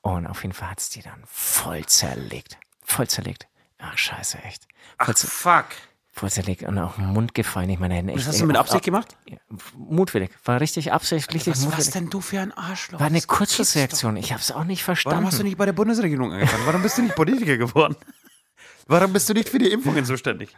Und auf jeden Fall hat es die dann voll zerlegt. Voll zerlegt. Ach, scheiße, echt. Ach, Voll, fuck. zerlegt und auch Mund gefallen. Ich meine, echt. Das hast du mit Absicht gemacht? Ja, mutwillig. War richtig absichtlich. Was mutwillig. warst denn du für ein Arschloch? War eine Kurzschlussreaktion. Ich habe es auch nicht verstanden. Warum hast du nicht bei der Bundesregierung angefangen? Warum bist du nicht Politiker geworden? Warum bist du nicht für die Impfungen zuständig?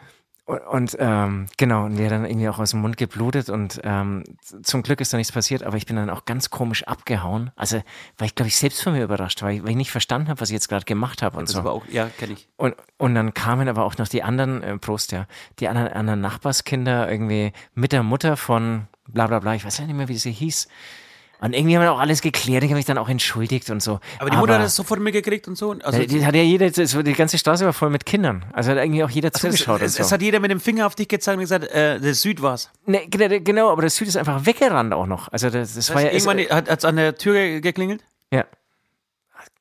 Und, und ähm, genau, und der dann irgendwie auch aus dem Mund geblutet und ähm, zum Glück ist da nichts passiert, aber ich bin dann auch ganz komisch abgehauen. Also, weil ich glaube ich selbst von mir überrascht war, weil ich nicht verstanden habe, was ich jetzt gerade gemacht habe und Das so. aber auch, ja, kenne ich. Und, und dann kamen aber auch noch die anderen, äh, Prost, ja, die anderen, anderen Nachbarskinder irgendwie mit der Mutter von bla bla bla, ich weiß ja nicht mehr, wie sie hieß. Und irgendwie haben wir auch alles geklärt, ich habe mich dann auch entschuldigt und so. Aber die Mutter hat das sofort mitgekriegt und so. Also, die, die hat ja jeder, die ganze Straße war voll mit Kindern. Also hat irgendwie auch jeder es, zugeschaut es, und so. es hat jeder mit dem Finger auf dich gezeigt und gesagt, äh, der Süd war's. Ne, genau, genau, aber das Süd ist einfach weggerannt auch noch. Also das, das war ja Irgendwann es, hat es an der Tür ge- geklingelt. ja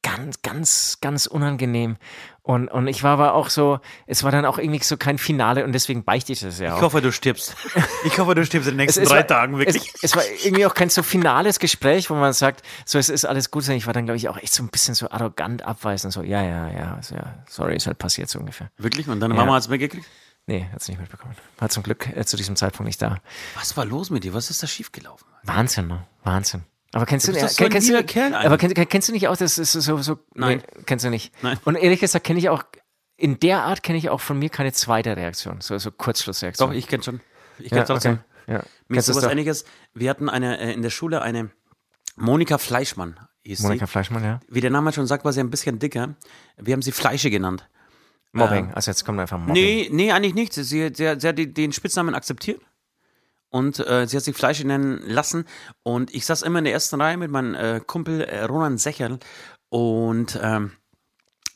ganz, ganz, ganz unangenehm. Und, und ich war aber auch so, es war dann auch irgendwie so kein Finale und deswegen beichte ich das ja auch. Ich hoffe, du stirbst. Ich hoffe, du stirbst in den es, nächsten es drei war, Tagen wirklich. Es, es war irgendwie auch kein so finales Gespräch, wo man sagt, so es ist alles gut, ich war dann, glaube ich, auch echt so ein bisschen so arrogant abweisend, so, ja, ja, ja, so, ja sorry, ist halt passiert so ungefähr. wirklich? Und deine Ja. Mama hat es mitgekriegt? Nee, hat sie nicht mitbekommen. War zum Glück äh, zu diesem Zeitpunkt nicht da. Was war los mit dir? Was ist da schiefgelaufen? Wahnsinn, ne? Wahnsinn. Aber kennst du, Du ja, so kennst, du, Kerl aber kennst, kennst du nicht auch, das ist so, so Nein. Nee, kennst du nicht. Nein. Und ehrlich gesagt kenne ich auch, in der Art kenne ich auch von mir keine zweite Reaktion, so, so Kurzschlussreaktion. Doch, ich kenne schon. Ich ja, kenne trotzdem. okay. ja. Mir ist sowas einiges. Wir hatten eine äh, in der Schule eine Monika Fleischmann, hieß Monika sie. Fleischmann, ja. Wie der Name schon sagt, war sie ein bisschen dicker. Wir haben sie Fleische genannt. Mobbing, also jetzt kommt einfach Mobbing. Nee, nee, eigentlich nicht. Sie, sie, sie hat den Spitznamen akzeptiert. Und äh, sie hat sich Fleisch nennen lassen. Und ich saß immer in der ersten Reihe mit meinem äh, Kumpel äh, Roland Secherl. Und ähm,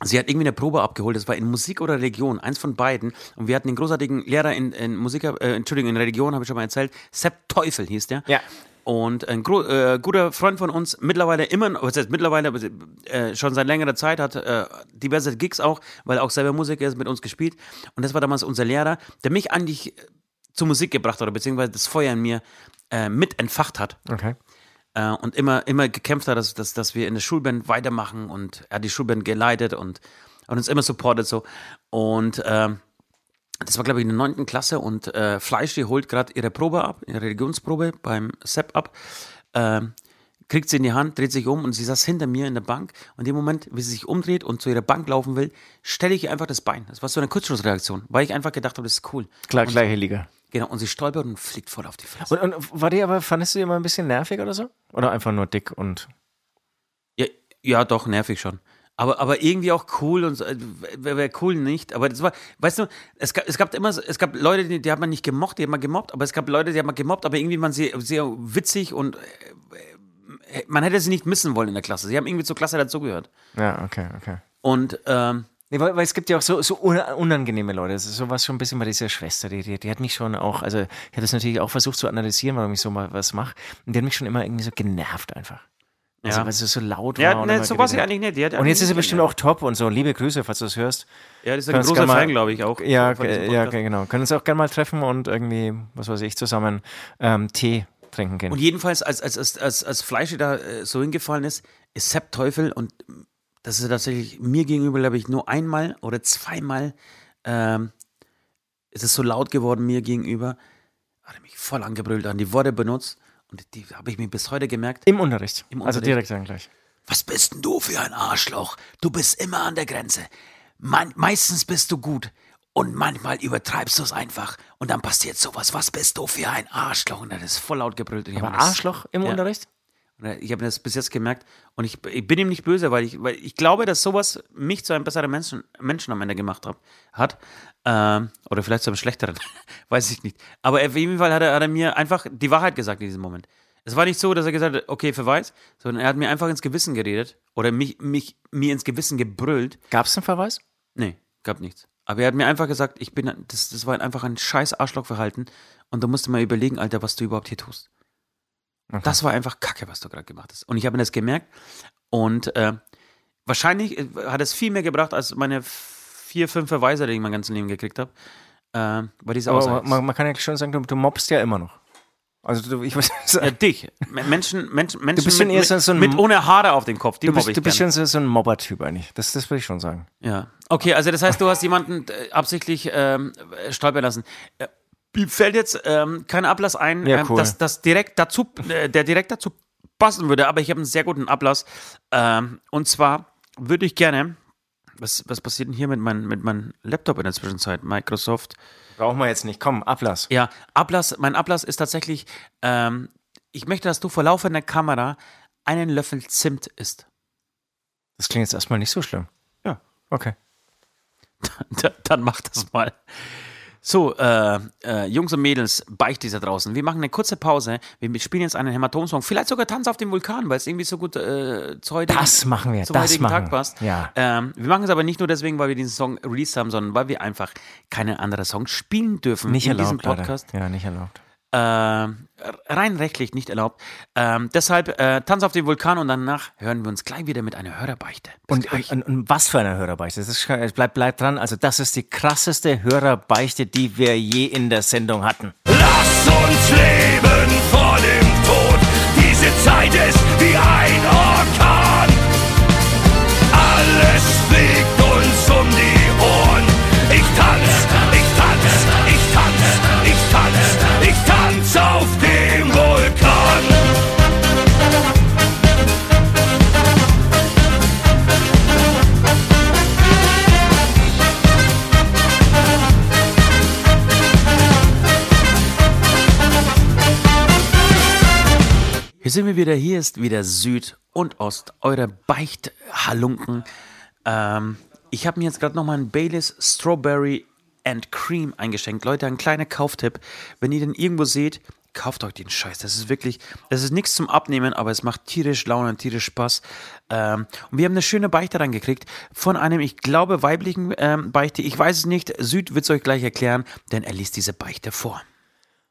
sie hat irgendwie eine Probe abgeholt. Das war in Musik oder Religion, eins von beiden. Und wir hatten den großartigen Lehrer in, in Musik, äh, Entschuldigung, in Religion, habe ich schon mal erzählt. Sepp Teufel hieß der. Ja. Und ein äh, guter Freund von uns, mittlerweile immer, noch- was heißt mittlerweile, äh, schon seit längerer Zeit, hat äh, diverse Gigs auch, weil er auch selber Musiker ist, mit uns gespielt. Und das war damals unser Lehrer, der mich eigentlich zur Musik gebracht hat, oder beziehungsweise das Feuer in mir äh, mit entfacht hat. Okay. Äh, und immer, immer gekämpft hat, dass, dass, dass wir in der Schulband weitermachen. Und er hat die Schulband geleitet und, und uns immer supportet so. Und ähm, das war, glaube ich, in der neunten Klasse und äh, Fleisch, die holt gerade ihre Probe ab, ihre Religionsprobe beim Sepp ab, ähm, kriegt sie in die Hand, dreht sich um und sie saß hinter mir in der Bank und in dem Moment, wie sie sich umdreht und zu ihrer Bank laufen will, stelle ich ihr einfach das Bein. Das war so eine Kurzschlussreaktion, weil ich einfach gedacht habe, das ist cool. Klar, gleiche Liga. Genau, und sie stolpert und fliegt voll auf die Fresse. Und, und war die aber, fandest du die immer ein bisschen nervig oder so? Oder einfach nur dick und. Ja, ja, doch, nervig schon. Aber, aber irgendwie auch cool und äh, wäre wär cool nicht. Aber das war, weißt du, es gab, es gab immer, so- es gab Leute, die, die hat man nicht gemocht, die hat man gemobbt, aber es gab Leute, die hat man gemobbt, aber irgendwie waren sie sehr witzig und äh, äh, man hätte sie nicht missen wollen in der Klasse. Sie haben irgendwie zur Klasse dazugehört. Ja, okay, okay. Und ähm, Nee, weil, weil es gibt ja auch so, so un- unangenehme Leute. Das ist sowas schon ein bisschen bei dieser Schwester. Die, die, die hat mich schon auch, also ich habe das natürlich auch versucht zu analysieren, warum ich so mal was mache. Und die hat mich schon immer irgendwie so genervt einfach. Also, Ja. weil sie so laut war. ja, ne, so war sie eigentlich nicht. Und jetzt ist sie bestimmt auch top und so. Liebe Grüße, falls du es hörst. Ja, das ist ein großer Fan, glaube ich, auch. Ja, ja, genau. Können uns auch gerne mal treffen und irgendwie, was weiß ich, zusammen ähm, Tee trinken gehen. Und jedenfalls, als, als, als, als, als Fleische da äh, so hingefallen ist, ist Sepp Teufel und das ist tatsächlich mir gegenüber, glaube ich, nur einmal oder zweimal ähm, ist es so laut geworden mir gegenüber, hat er mich voll angebrüllt, an die Worte benutzt und die habe ich mir bis heute gemerkt. Im Unterricht. Im Also Unterricht. direkt dann gleich. Was bist denn du für ein Arschloch? Du bist immer an der Grenze. Man, meistens bist du gut und manchmal übertreibst du es einfach und dann passiert sowas. Was bist du für ein Arschloch? Und er hat es voll laut gebrüllt. Aber Arschloch im Ja. Unterricht? Ich habe das bis jetzt gemerkt und ich, ich bin ihm nicht böse, weil ich, weil ich glaube, dass sowas mich zu einem besseren Menschen, Menschen am Ende gemacht hab, hat. Ähm, oder vielleicht zu einem schlechteren, <laughs> weiß ich nicht. Aber auf jeden Fall hat er, hat er mir einfach die Wahrheit gesagt in diesem Moment. Es war nicht so, dass er gesagt hat, okay, Verweis, sondern er hat mir einfach ins Gewissen geredet oder mich, mich, mir ins Gewissen gebrüllt. Gab es einen Verweis? Nee, gab nichts. Aber er hat mir einfach gesagt, ich bin, das, das war einfach ein scheiß Arschlochverhalten und da musst du mal überlegen, Alter, was du überhaupt hier tust. Okay. Das war einfach Kacke, was du gerade gemacht hast. Und ich habe mir das gemerkt. Und äh, wahrscheinlich äh, hat es viel mehr gebracht als meine vier, fünf Verweise, die ich mein ganzes Leben gekriegt habe. Äh, bei dieser Aber man, man kann ja schon sagen, du, du mobst ja immer noch. Also du, ich muss Ja, dich. Menschen, Menschen, Menschen bist schon mit, eher so- ein mit ohne Haare auf dem Kopf, die du bist, ich du bist schon so, ein Mobber-Typ eigentlich. Das, das will ich schon sagen. Ja. Okay, also das heißt, du hast jemanden äh, absichtlich ähm, äh, stolpern lassen. Fällt jetzt ähm, kein Ablass ein, Ja, ähm, cool. dass das direkt dazu, äh, der direkt dazu passen würde, aber ich habe einen sehr guten Ablass. Ähm, und zwar würde ich gerne. Was, was passiert denn hier mit, mein, mit meinem Laptop in der Zwischenzeit? Microsoft. Brauchen wir jetzt nicht. Komm, Ablass. Ja, Ablass, mein Ablass ist tatsächlich, ähm, ich möchte, dass du vor laufender Kamera einen Löffel Zimt isst. Das klingt jetzt erstmal nicht so schlimm. Ja. Okay. <laughs> Da- Dann mach das mal. So, äh, äh, Jungs und Mädels, Beichtis da draußen. Wir machen eine kurze Pause. Wir spielen jetzt einen Hämatom-Song. Vielleicht sogar Tanz auf dem Vulkan, weil es irgendwie so gut äh, zu heute Das machen wir, das heutigen machen Tag passt. Ja. Ähm, wir machen es aber nicht nur deswegen, weil wir diesen Song released haben, sondern weil wir einfach keine anderen Songs spielen dürfen Nicht in erlaubt, diesem Podcast. leider. Ja, nicht erlaubt. Äh, rein rechtlich nicht erlaubt. Ähm, deshalb äh, Tanz auf dem Vulkan und danach hören wir uns gleich wieder mit einer Hörerbeichte. Und, und, und, und was für eine Hörerbeichte. Das ist, es bleibt, bleibt dran. Also, das ist die krasseste Hörerbeichte, die wir je in der Sendung hatten. Lass uns leben vor dem Tod. Diese Zeit ist wie ein Orkan. Hier sind wir wieder. Hier ist wieder Süd und Ost, eure Beichthalunken. Ähm, ich habe mir jetzt gerade nochmal einen Baileys Strawberry and Cream eingeschenkt. Leute, ein kleiner Kauftipp. Wenn ihr den irgendwo seht, kauft euch den Scheiß. Das ist wirklich, das ist nichts zum Abnehmen, aber es macht tierisch Laune und tierisch Spaß. Ähm, und wir haben eine schöne Beichte reingekriegt von einem, ich glaube, weiblichen ähm, Beichte. Ich weiß es nicht. Süd wird es euch gleich erklären, denn er liest diese Beichte vor.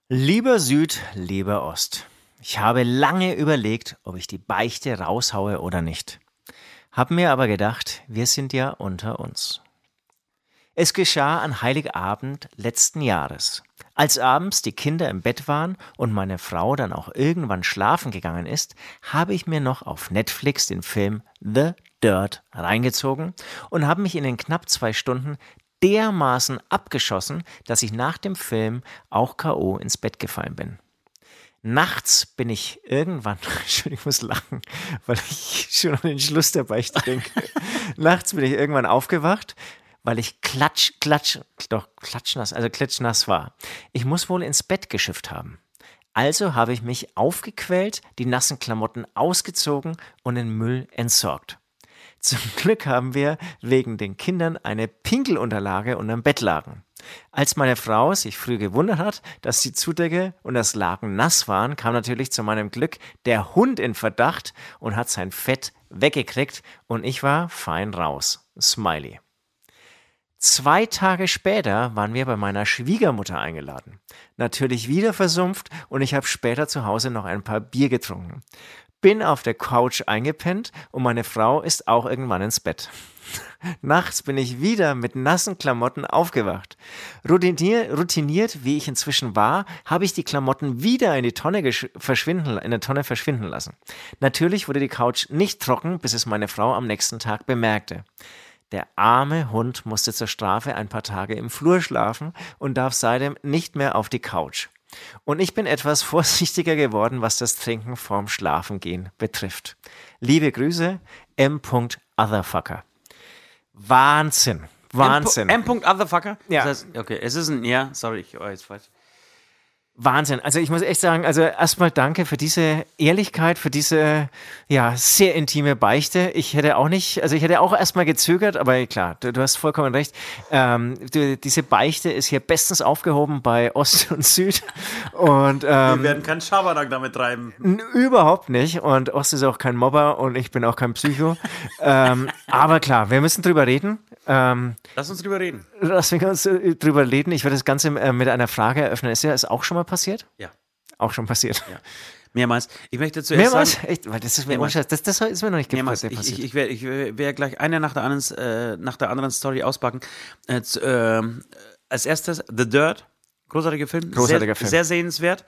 Lieber Süd, lieber Ost. Ich habe lange überlegt, ob ich die Beichte raushaue oder nicht. Hab mir aber gedacht, wir sind ja unter uns. Es geschah an Heiligabend letzten Jahres. Als abends die Kinder im Bett waren und meine Frau dann auch irgendwann schlafen gegangen ist, habe ich mir noch auf Netflix den Film The Dirt reingezogen und habe mich in den knapp zwei Stunden dermaßen abgeschossen, dass ich nach dem Film auch K.O. ins Bett gefallen bin. Nachts bin ich irgendwann, <laughs> Entschuldigung, ich muss lachen, weil ich schon an den Schluss der Beichte denke. <laughs> Nachts bin ich irgendwann aufgewacht, weil ich klatsch, klatsch, doch klatschnass, also klitschnass war. Ich muss wohl ins Bett geschifft haben. Also habe ich mich aufgequält, die nassen Klamotten ausgezogen und den Müll entsorgt. Zum Glück haben wir wegen den Kindern eine Pinkelunterlage unterm Bett lagen. Als meine Frau sich früh gewundert hat, dass die Zudecke und das Laken nass waren, kam natürlich zu meinem Glück der Hund in Verdacht und hat sein Fett weggekriegt und ich war fein raus. Smiley. Zwei Tage später waren wir bei meiner Schwiegermutter eingeladen. Natürlich wieder versumpft und ich habe später zu Hause noch ein paar Bier getrunken. Bin auf der Couch eingepennt und meine Frau ist auch irgendwann ins Bett. Nachts bin ich wieder mit nassen Klamotten aufgewacht. Routinier, routiniert, wie ich inzwischen war, habe ich die Klamotten wieder in die Tonne verschwinden, in der Tonne verschwinden lassen. Natürlich wurde die Couch nicht trocken, bis es meine Frau am nächsten Tag bemerkte. Der arme Hund musste zur Strafe ein paar Tage im Flur schlafen und darf seitdem nicht mehr auf die Couch. Und ich bin etwas <laughs> vorsichtiger geworden, was das Trinken vorm Schlafengehen betrifft. Liebe Grüße, M. Otherfucker. Wahnsinn. Wahnsinn. M. Otherfucker? Ja. Das heißt, okay, es ist ein, ja, sorry, ich war jetzt falsch. Wahnsinn. Also ich muss echt sagen, also erstmal danke für diese Ehrlichkeit, für diese ja sehr intime Beichte. Ich hätte auch nicht, also ich hätte auch erstmal gezögert, aber klar, du, du hast vollkommen recht. Ähm, du, diese Beichte ist hier bestens aufgehoben bei Ost und Süd und ähm, werden keinen Schabernack damit treiben. Überhaupt nicht. Und Ost ist auch kein Mobber und ich bin auch kein Psycho. ähm, aber klar, wir müssen drüber reden. Ähm, Lass uns drüber reden. Lass mich uns äh, drüber reden. Ich werde das Ganze äh, mit einer Frage eröffnen. Ist ja ist auch schon mal passiert? Ja, Auch schon passiert. mehrmals. Ich möchte zuerst Mehrmals? sagen, Echt? Weil das ist mir. Das, das ist mir noch nicht mehrmals. passiert. Ich, ich, ich werde ich werd gleich eine nach der anderen, äh, nach der anderen Story auspacken. Äh, ähm, als erstes The Dirt, großartiger Film. Großartiger sehr, Film. Sehr sehenswert.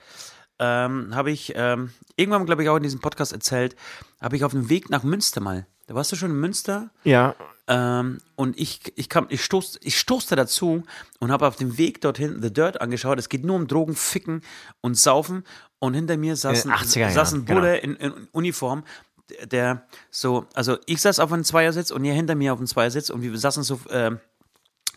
ähm, habe ich ähm, irgendwann, glaube ich, auch in diesem Podcast erzählt, habe ich auf dem Weg nach Münster mal. Da warst du schon in Münster? Ja. Ähm, und ich, ich, kam, ich, stoß, ich stoßte dazu und habe auf dem Weg dorthin The Dirt angeschaut. Es geht nur um Drogen, Ficken und Saufen. Und hinter mir saß ein, 80er saß ein Jahren, Bulle in, in Uniform, der- so, also ich saß auf einem Zweiersitz und er hinter mir auf einem Zweiersitz und wir saßen so ähm,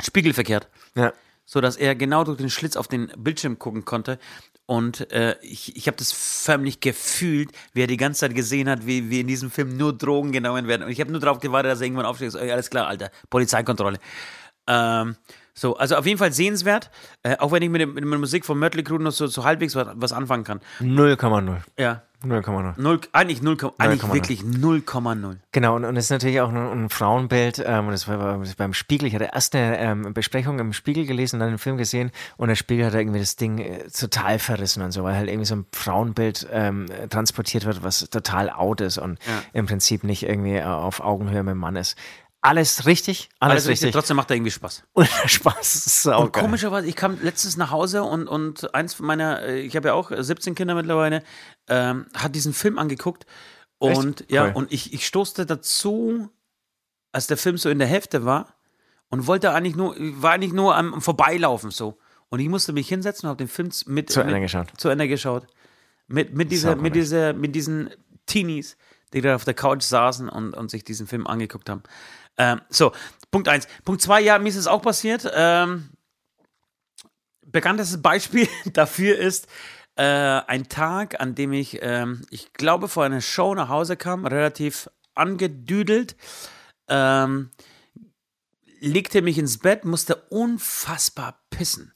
spiegelverkehrt Ja. So dass er genau durch den Schlitz auf den Bildschirm gucken konnte. Und äh, ich, ich habe das förmlich gefühlt, wie er die ganze Zeit gesehen hat, wie, wie in diesem Film nur Drogen genommen werden. Und ich habe nur darauf gewartet, dass er irgendwann aufsteht. "Ey, alles klar, Alter, Polizeikontrolle. Ähm, so, also auf jeden Fall sehenswert, äh, auch wenn ich mit, dem, mit der Musik von Mötley Crüe noch so, so halbwegs was, was anfangen kann. 0,0. Ja, 0,0. null, eigentlich 0, eigentlich 0,0. wirklich 0,0. Genau, und, und es ist natürlich auch ein, ein Frauenbild. Ähm, und das war beim Spiegel. Ich hatte erst eine ähm, Besprechung im Spiegel gelesen, dann den Film gesehen. Und der Spiegel hat irgendwie das Ding äh, total verrissen und so, weil halt irgendwie so ein Frauenbild ähm, transportiert wird, was total out ist und im Prinzip nicht irgendwie äh, auf Augenhöhe mit dem Mann ist. Alles richtig, alles, Also richtig. trotzdem macht er irgendwie Spaß. Und Spaß ist auch Und komischerweise, ich kam letztens nach Hause und, und eins von meiner, äh, ich habe ja auch 17 Kinder mittlerweile, ähm, hat diesen Film angeguckt und ja, Cool. und ich, ich stoßte dazu, als der Film so in der Hälfte war und wollte eigentlich nur, war eigentlich nur am Vorbeilaufen so. Und ich musste mich hinsetzen und habe den Film mit, Zu Ende mit, geschaut. Zu Ende geschaut. Mit, mit, dieser, mit, dieser, mit diesen Teenies, die da auf der Couch saßen und, und sich diesen Film angeguckt haben. Ähm, so, Punkt eins. Punkt zwei, ja, mir ist es auch passiert. Ähm, bekanntestes Beispiel <laughs> dafür ist äh, ein Tag, an dem ich, ähm, ich glaube, vor einer Show nach Hause kam, relativ angedüdelt, ähm, legte mich ins Bett, musste unfassbar pissen.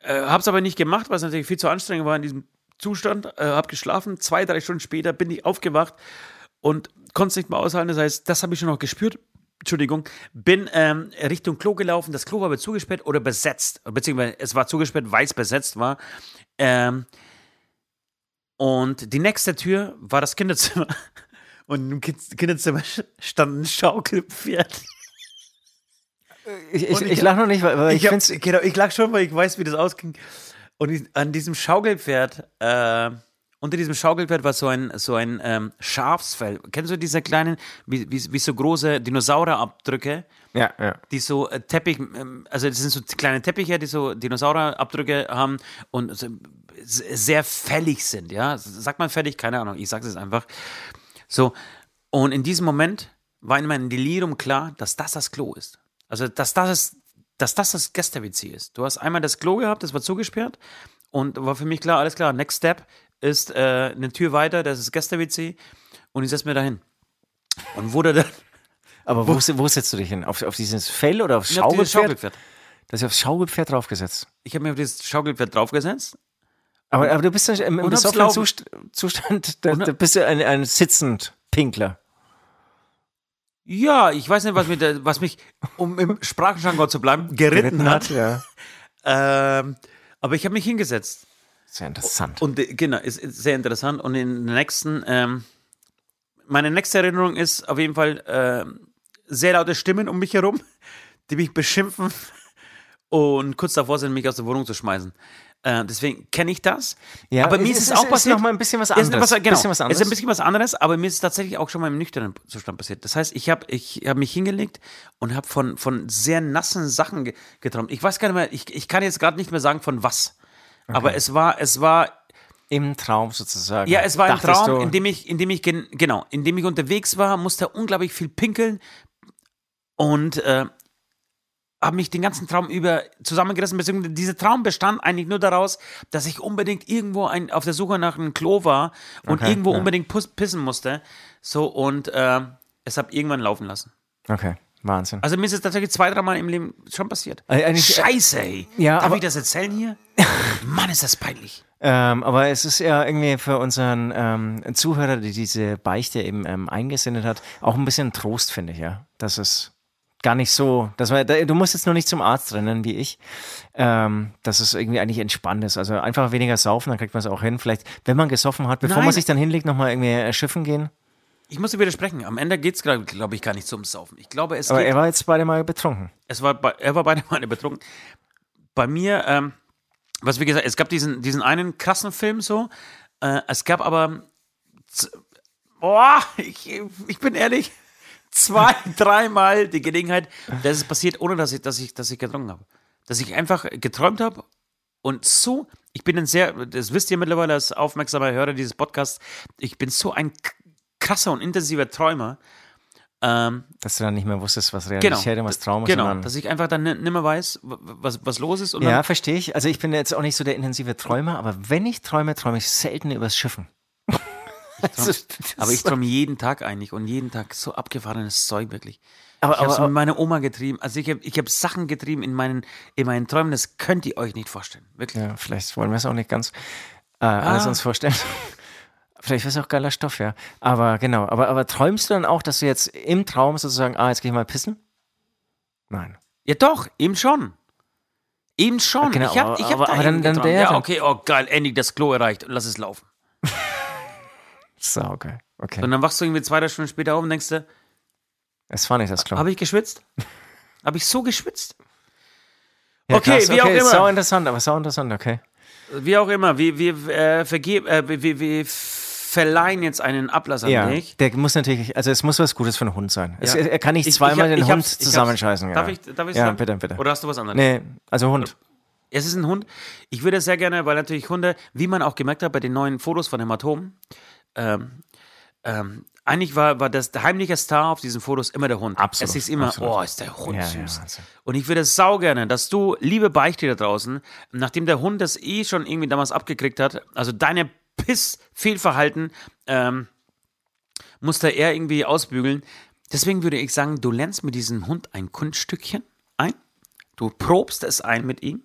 Äh, hab's aber nicht gemacht, weil es natürlich viel zu anstrengend war in diesem Zustand. Äh, hab geschlafen. Zwei, drei Stunden später bin ich aufgewacht und konnte es nicht mehr aushalten. Das heißt, das habe ich schon noch gespürt. Entschuldigung, bin ähm, Richtung Klo gelaufen. Das Klo war aber zugesperrt oder besetzt. Beziehungsweise es war zugesperrt, weil es besetzt war. Ähm, und die nächste Tür war das Kinderzimmer. <laughs> Und im Kind- Kinderzimmer stand ein Schaukelpferd. Ich, ich, Und ich, ich- lache noch nicht, weil, ich, Ich, hab, genau, ich lag schon, weil ich weiß, wie das ausging. Und an diesem Schaukelpferd, äh, unter diesem Schaukelpferd war so ein, so ein ähm, Schafsfell. Kennst du diese kleinen, wie, wie, wie so große Dinosaurierabdrücke, Ja, ja. die so äh, Teppich, ähm, also das sind so kleine Teppiche, die so Dinosaurierabdrücke haben und so, sehr fällig sind, ja. Sagt man fällig? Keine Ahnung, ich sage es einfach. So, und in diesem Moment war in meinem Delirium klar, dass das das Klo ist. Also, dass das, ist, dass das das Gäste-WC ist. Du hast einmal das Klo gehabt, das war zugesperrt und war für mich klar, alles klar, next step ist äh, eine Tür weiter, das ist Gäste-WC und ich setze mir dahin. Und wurde dann <laughs> Aber wo, wo setzt du dich hin? Auf, auf dieses Fell oder aufs Schaukelpferd? Schaukelpferd. Das ist aufs Schaukelpferd draufgesetzt. Ich habe mich auf dieses Schaukelpferd draufgesetzt. Aber, aber du bist im, im besoffenen laufen- Zust Zustand, da, da bist du ein, ein sitzend Pinkler. Ja, ich weiß nicht, was mich, da- was mich um im Sprachenjargon zu bleiben, geritten, hat. ja. Ähm, aber ich habe mich hingesetzt. Sehr interessant. Und äh, genau, ist, ist sehr interessant. Und in der nächsten, ähm, meine nächste Erinnerung ist auf jeden Fall ähm, sehr laute Stimmen um mich herum, die mich beschimpfen <laughs> und kurz davor sind, mich aus der Wohnung zu schmeißen. Äh, deswegen kenne ich das. Ja, aber mir ist es ist- auch ist passiert. noch mal ein bisschen was Es ist anderes. Was, genau, Bisschen was Es ist anderes. ein bisschen was anderes, aber mir ist es tatsächlich auch schon mal im nüchternen Zustand passiert. Das heißt, ich habe ich hab mich hingelegt und habe von, von sehr nassen Sachen ge geträumt. Ich weiß gar nicht mehr, ich, ich kann jetzt gerade nicht mehr sagen, von was. Aber es war, es war Im Traum sozusagen. ja, es war ein Dachtest Traum, du- in dem ich, in dem ich, gen- genau, in dem ich unterwegs war, musste unglaublich viel pinkeln und äh, habe mich den ganzen Traum über zusammengerissen, beziehungsweise dieser Traum bestand eigentlich nur daraus, dass ich unbedingt irgendwo ein, auf der Suche nach einem Klo war und Okay, irgendwo ja. unbedingt pissen musste. So, und äh, es habe irgendwann laufen lassen. Okay, Wahnsinn. Also mir ist es tatsächlich zwei, dreimal im Leben schon passiert. Eigentlich- Scheiße, ey. Ja, Darf aber- ich das erzählen hier? <laughs> Mann, ist das peinlich. Ähm, aber es ist ja irgendwie für unseren ähm, Zuhörer, die diese Beichte eben ähm, eingesendet hat, auch ein bisschen Trost, finde ich, ja. Das ist gar nicht so, das war, da- du musst jetzt nur nicht zum Arzt rennen, wie ich, ähm, dass es irgendwie eigentlich entspannt ist. Also einfach weniger saufen, dann kriegt man es auch hin. Vielleicht, wenn man gesoffen hat, bevor Nein. man sich dann hinlegt, nochmal irgendwie äh, schiffen gehen. Ich muss dir widersprechen. Am Ende geht es, glaube glaub ich, gar nicht zum Saufen. Ich glaube, es Aber geht er war jetzt beide Mal betrunken. Es war bei, er war beide Male betrunken. Bei mir, ähm, was wie gesagt, es gab diesen, diesen einen krassen Film so. Äh, es gab aber. Boah, ich, ich bin ehrlich, zwei, <laughs> dreimal die Gelegenheit, dass es passiert, ohne dass ich, dass ich, dass ich getrunken habe. Dass ich einfach geträumt habe und so, ich bin ein sehr, das wisst ihr mittlerweile als aufmerksamer Hörer dieses Podcasts, ich bin so ein krasser und intensiver Träumer. Ähm, Dass du dann nicht mehr wusstest, was genau. Realität und was Traum ist. Genau, dass ich einfach dann ni- nimmer weiß, was, was los ist. Ja, verstehe ich. Also ich bin jetzt auch nicht so der intensive Träumer, aber wenn ich träume, träume ich selten übers Schiffen. <laughs> Also, aber ich träume jeden Tag eigentlich und jeden Tag so abgefahrenes Zeug wirklich. aber, Ich habe es mit meiner Oma getrieben. Also ich habe ich hab Sachen getrieben in meinen, in meinen Träumen, das könnt ihr euch nicht vorstellen. Wirklich. ja, vielleicht wollen wir es auch nicht ganz äh, alles Ah. uns vorstellen. <laughs> Vielleicht wäre es auch geiler Stoff, ja. Aber genau, aber, aber träumst du dann auch, dass du jetzt im Traum sozusagen, ah, jetzt gehe ich mal pissen? Nein. Ja, doch, eben schon. Eben schon. Genau, ich habe ich hab aber- aber dann- dann Ja, okay, oh geil, endlich das Klo erreicht und lass es laufen. <laughs> So, okay. Okay. Und dann wachst du irgendwie zwei, drei Stunden später auf und denkst du, Es war nicht das Klo. habe ich geschwitzt? habe ich so geschwitzt? <laughs> Ja, okay, krass, wie auch immer. Sau interessant, aber sau interessant, okay. Wie auch immer, wir, wir, äh, vergeb, äh, wir, wir verleihen jetzt einen Ablass an Ja, dich. der muss natürlich, also es muss was Gutes für einen Hund sein. Es, Ja. er kann nicht Ich- zweimal ich hab- den ich Hund ich zusammenscheißen. Darf ja. ich, darf ich Ja, sagen? bitte, bitte. Oder hast du was anderes? Nee, also Hund. Es ist ein Hund. Ich würde sehr gerne, weil natürlich Hunde, wie man auch gemerkt hat bei den neuen Fotos von Hämatomen, ähm, ähm, eigentlich war, war das der heimliche Star auf diesen Fotos immer der Hund. Absolut, Es ist immer, absolut. oh, ist der Hund Ja, süß. ja, Wahnsinn. Und ich würde sau gerne, dass du, liebe Beichte da draußen, nachdem der Hund das eh schon irgendwie damals abgekriegt hat, also deine Piss-Fehlverhalten, ähm, musste er irgendwie ausbügeln. Deswegen würde ich sagen, du lernst mit diesem Hund ein Kunststückchen ein, du probst es ein mit ihm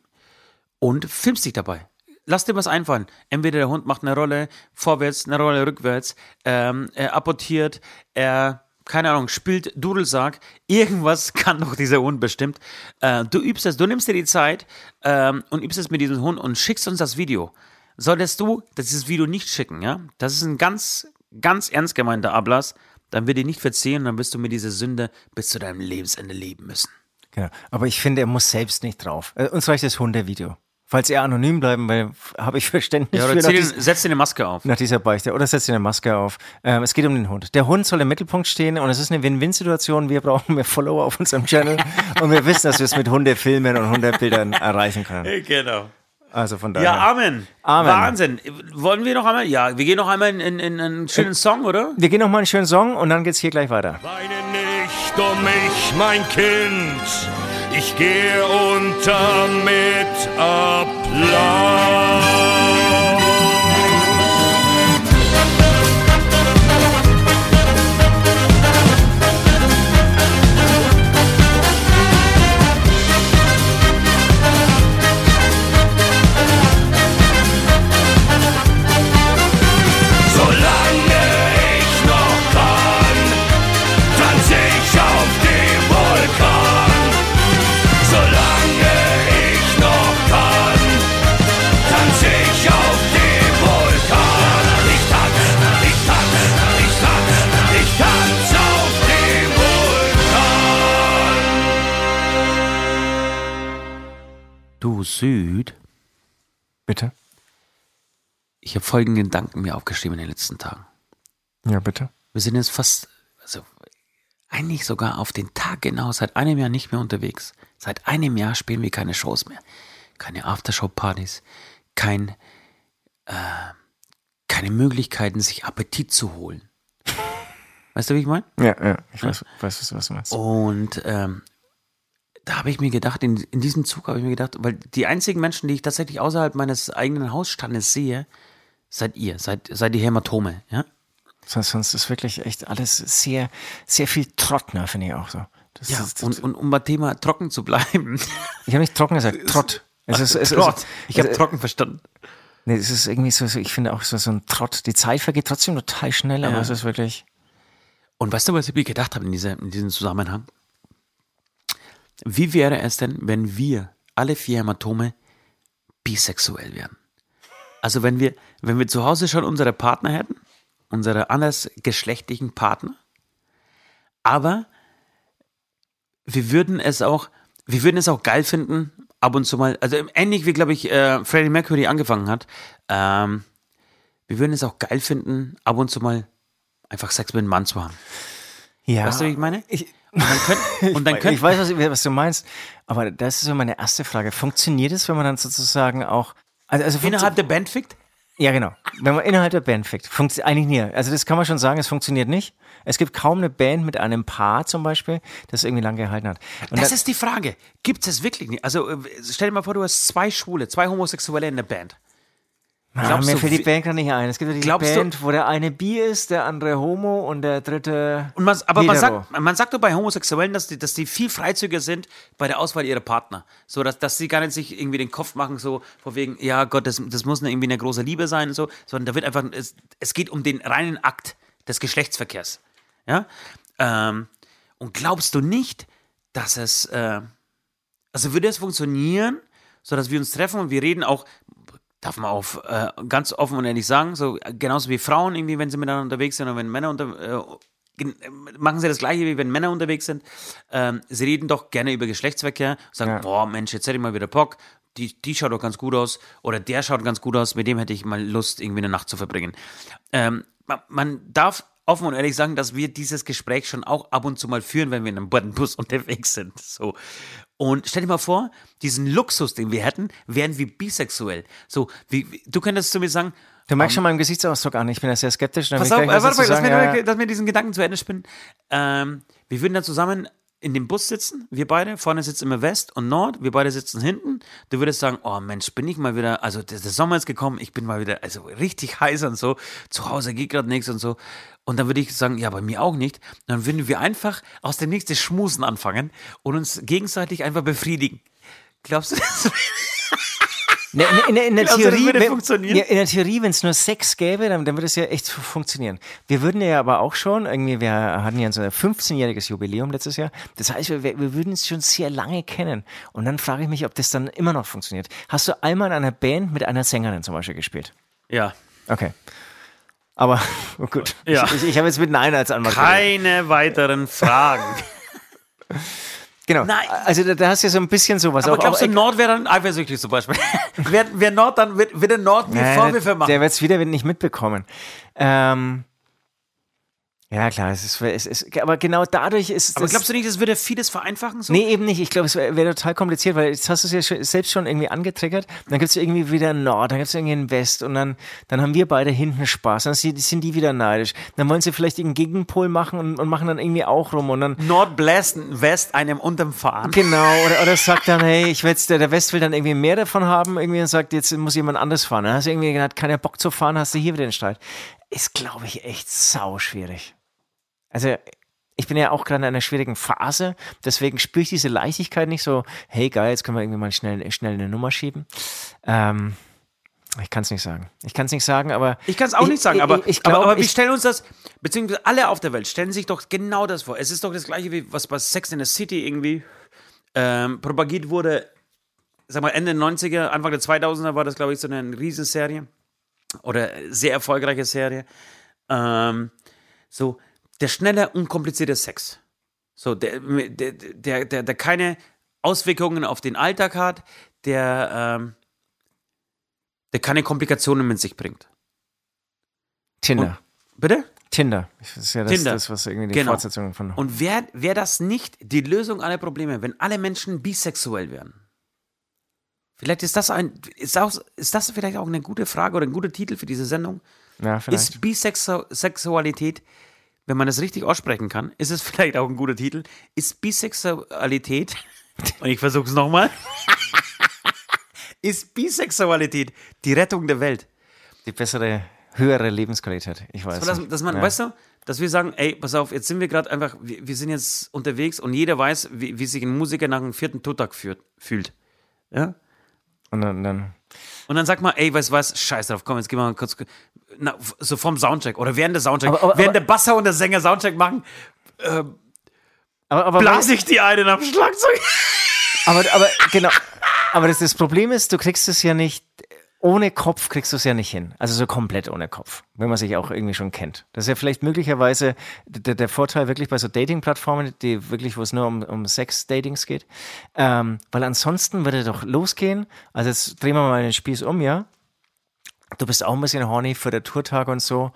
und filmst dich dabei. Lass dir was einfallen. Entweder der Hund macht eine Rolle vorwärts, eine Rolle rückwärts, ähm, er apportiert, er, keine Ahnung, spielt Dudelsack. Irgendwas <laughs> kann doch dieser Hund bestimmt. Äh, du übst es, du nimmst dir die Zeit ähm, und übst es mit diesem Hund und schickst uns das Video. Solltest du dieses Video nicht schicken, ja? Das ist ein ganz, ganz ernst gemeinter Ablass. Dann wird dir nicht verziehen, dann wirst du mit dieser Sünde bis zu deinem Lebensende leben müssen. Genau. Aber ich finde, er muss selbst nicht drauf. Äh, Uns reicht das Hundevideo. Falls ihr anonym bleiben, weil habe ich Verständnis Ja, für oder zieh dies, den, setz dir eine Maske auf. nach dieser Beichte. Oder setzt ihr eine Maske auf. Ähm, es geht um den Hund. Der Hund soll im Mittelpunkt stehen und es ist eine Win-Win-Situation. Wir brauchen mehr Follower auf unserem Channel <laughs> und wir wissen, dass wir es mit Hundefilmen und Hundebildern erreichen können. <laughs> Genau. Also von daher. Ja, Amen. Amen. Wahnsinn. Wollen wir noch einmal? Ja, wir gehen noch einmal in, in, in einen schönen Song, oder? wir gehen noch mal einen schönen Song und dann geht's hier gleich weiter. Weine nicht um mich, mein Kind. Ich gehe unter mit Applaus. Süd. Bitte? Ich habe folgenden Gedanken mir aufgeschrieben in den letzten Tagen. Ja, bitte. Wir sind jetzt fast, also eigentlich sogar auf den Tag genau seit einem Jahr nicht mehr unterwegs. Seit einem Jahr spielen wir keine Shows mehr. Keine Aftershow-Partys, kein, äh, keine Möglichkeiten, sich Appetit zu holen. <laughs> Weißt du, wie ich meine? Ja, ja. Ich weiß, weiß was du meinst. Und ähm, da habe ich mir gedacht, in, in diesem Zug habe ich mir gedacht, weil die einzigen Menschen, die ich tatsächlich außerhalb meines eigenen Hausstandes sehe, seid ihr, seid, seid die Hämatome, ja? Sonst, sonst ist wirklich echt alles sehr, sehr viel Trottner, finde ich auch so. Das Ja, ist, und, und um beim Thema trocken zu bleiben. <laughs> ich habe nicht trocken gesagt, Trott. Es ist, es Trott. Ich habe trocken verstanden. Nee, es ist irgendwie so, so ich finde auch so, so ein Trott. Die Zeit vergeht trotzdem total schnell, aber Ja. es ist wirklich. Und weißt du, was ich mir gedacht habe in, dieser, in diesem Zusammenhang? Wie wäre es denn, wenn wir alle vier Hämatome bisexuell wären? Also wenn wir, wenn wir zu Hause schon unsere Partner hätten, unsere andersgeschlechtlichen Partner, aber wir würden es auch, wir würden es auch geil finden, ab und zu mal, also ähnlich wie, glaube ich, äh, Freddie Mercury angefangen hat, ähm, wir würden es auch geil finden, ab und zu mal einfach Sex mit einem Mann zu haben. Ja. Weißt du, wie ich meine? Ich, Und dann können, <laughs> und dann ich können, weiß, was, was du meinst, aber das ist so meine erste Frage. Funktioniert es, wenn man dann sozusagen auch. Also, also innerhalb der Band fickt? Ja, genau. Wenn man innerhalb der Band fickt. Funkt eigentlich nie. Also das kann man schon sagen, es funktioniert nicht. Es gibt kaum eine Band mit einem Paar zum Beispiel, das irgendwie lange gehalten hat. Und Das da- ist die Frage. Gibt es wirklich nicht? Also äh, stell dir mal vor, du hast zwei Schwule, zwei Homosexuelle in der Band. Glaubst mir du, fällt die Band gerade nicht ein. Es gibt ja diese Glaubst du- Band, wo der eine bi ist, der andere homo und der dritte Und man, aber man sagt, man sagt doch bei Homosexuellen, dass die, dass die viel freizügiger sind bei der Auswahl ihrer Partner. So, dass, dass sie gar nicht sich irgendwie den Kopf machen, so vor wegen, ja Gott, das, das muss irgendwie eine große Liebe sein, und so, sondern da wird einfach, es, es geht um den reinen Akt des Geschlechtsverkehrs. Ja? Ähm, und glaubst du nicht, dass es, äh, also würde es funktionieren, so dass wir uns treffen und wir reden auch, darf man auf äh, ganz offen und ehrlich sagen, so äh, genauso wie Frauen irgendwie, wenn sie miteinander unterwegs sind oder wenn Männer unter, äh, äh, machen sie das gleiche wie wenn Männer unterwegs sind. Ähm, sie reden doch gerne über Geschlechtsverkehr, sagen, Ja. boah Mensch, jetzt hätte ich mal wieder Bock, die, die schaut doch ganz gut aus oder der schaut ganz gut aus, mit dem hätte ich mal Lust, irgendwie eine Nacht zu verbringen. Ähm, man, man darf offen und ehrlich sagen, dass wir dieses Gespräch schon auch ab und zu mal führen, wenn wir in einem Bus <laughs> unterwegs sind. So. Und stell dir mal vor, diesen Luxus, den wir hätten, wären wir bisexuell. So, wie, wie, du könntest zu mir sagen, Du merkst schon meinen Gesichtsausdruck an. Ich bin da sehr skeptisch. Pass auf, äh, warte mal, mir, Ja, lass mir diesen Gedanken zu Ende spinnen. Ähm, wir würden dann zusammen in dem Bus sitzen, wir beide, vorne sitzt immer West und Nord, wir beide sitzen hinten. Du würdest sagen, oh Mensch, bin ich mal wieder, also der, der Sommer ist gekommen, ich bin mal wieder, also richtig <laughs> heiß und so, zu Hause geht gerade nichts und so. Und dann würde ich sagen, ja, bei mir auch nicht. Dann würden wir einfach aus dem nächsten Schmusen anfangen und uns gegenseitig einfach befriedigen. Glaubst du das? <laughs> Ne, in, in, in, der Glaubst das Theorie, wenn- in der Theorie, wenn es nur Sex gäbe, dann, dann würde es ja echt fu- funktionieren. Wir würden ja aber auch schon, irgendwie, wir hatten ja ein 15-jähriges Jubiläum letztes Jahr. Das heißt, wir, wir würden es schon sehr lange kennen. Und dann frage ich mich, ob das dann immer noch funktioniert. Hast du einmal in einer Band mit einer Sängerin zum Beispiel gespielt? Ja. Okay. Aber, <laughs> oh gut. Ja. Ich, ich, ich habe jetzt mit als geredet. Keine weiteren Fragen. <laughs> Genau. Nein. Also da, da hast du ja so ein bisschen sowas. Aber auch, glaubst du, auch, Nord wäre dann eifersüchtig zum Beispiel? <laughs> wer, wer Nord dann, wird, wird der Nord mir Vorwürfe machen? Der wird es wieder nicht mitbekommen. Ähm, ja, klar, es ist, es ist, aber genau dadurch ist Aber glaubst du nicht, das würde vieles vereinfachen? So? Nee, eben nicht. Ich glaube, es wäre wär total kompliziert, weil jetzt hast du es ja schon, selbst schon irgendwie angetriggert. Dann gibt es irgendwie wieder einen Nord, dann gibt es irgendwie einen West und dann, dann haben wir beide hinten Spaß. Dann sind, die wieder neidisch. Dann wollen sie vielleicht einen Gegenpol machen und, und machen dann irgendwie auch rum und dann Nord bläst West einem unterm Fahren. Genau, oder, oder <laughs> sagt dann, hey, ich will jetzt, der, der West will dann irgendwie mehr davon haben, irgendwie und sagt, jetzt muss jemand anders fahren. Dann hast du irgendwie hat keiner Bock zu fahren, hast du hier wieder den Streit. Ist, glaube ich, echt sau schwierig. Also, ich bin ja auch gerade in einer schwierigen Phase, deswegen spüre ich diese Leichtigkeit nicht so, hey geil, jetzt können wir irgendwie mal schnell, schnell eine Nummer schieben. Ähm, ich kann es nicht sagen. Ich kann es nicht sagen, aber. Ich kann es auch nicht sagen, ich- aber, ich, ich glaub, aber, aber wir ich, stellen uns das, beziehungsweise alle auf der Welt stellen sich doch genau das vor. Es ist doch das gleiche, wie was bei Sex in the City irgendwie ähm, propagiert wurde. Sag mal, Ende der 90er, Anfang der 2000er war das, glaube ich, so eine Riesenserie. Oder sehr erfolgreiche Serie. Ähm, so, der schnelle, unkomplizierte Sex. So, der, der, der, der, der keine Auswirkungen auf den Alltag hat, der, ähm, der keine Komplikationen mit sich bringt. Tinder. Bitte? Tinder. Das ist ja das, Tinder. das was irgendwie die Genau. Fortsetzung von. Und wäre wär das nicht die Lösung aller Probleme, wenn alle Menschen bisexuell wären? Vielleicht ist das ein, ist, auch, ist das vielleicht auch eine gute Frage oder ein guter Titel für diese Sendung? ja, vielleicht. Ist Bisexualität, wenn man das richtig aussprechen kann, ist es <laughs> vielleicht auch ein guter Titel? Ist Bisexualität, <laughs> und ich versuche es nochmal, <laughs> ist Bisexualität die Rettung der Welt? die bessere, höhere Lebensqualität. Ich weiß. So, dass, dass man, ja. weißt du, dass wir sagen, ey, pass auf, jetzt sind wir gerade einfach, wir, wir sind jetzt unterwegs und jeder weiß, wie, wie sich ein Musiker nach dem vierten führt, fühlt. Ja? Und dann, dann Und dann sagt man, ey, weißt du was, scheiß drauf, komm, jetzt gehen wir mal kurz, na, so vom Soundcheck oder während der Soundcheck, Aber- aber- während der Basser und der Sänger Soundcheck machen, aber, aber, blase ich die einen am Schlagzeug. aber, aber genau. Aber das, das Problem ist, du kriegst es ja nicht. Ohne Kopf kriegst du es ja nicht hin. Also so komplett ohne Kopf, wenn man sich auch irgendwie schon kennt. Das ist ja vielleicht möglicherweise der, der Vorteil wirklich bei so Dating-Plattformen, die wirklich, wo es nur um, um Sex-Datings geht. Ähm, weil ansonsten würde doch losgehen. Also jetzt drehen wir mal den Spieß um, ja. Du bist auch ein bisschen horny für der Tourtag und so.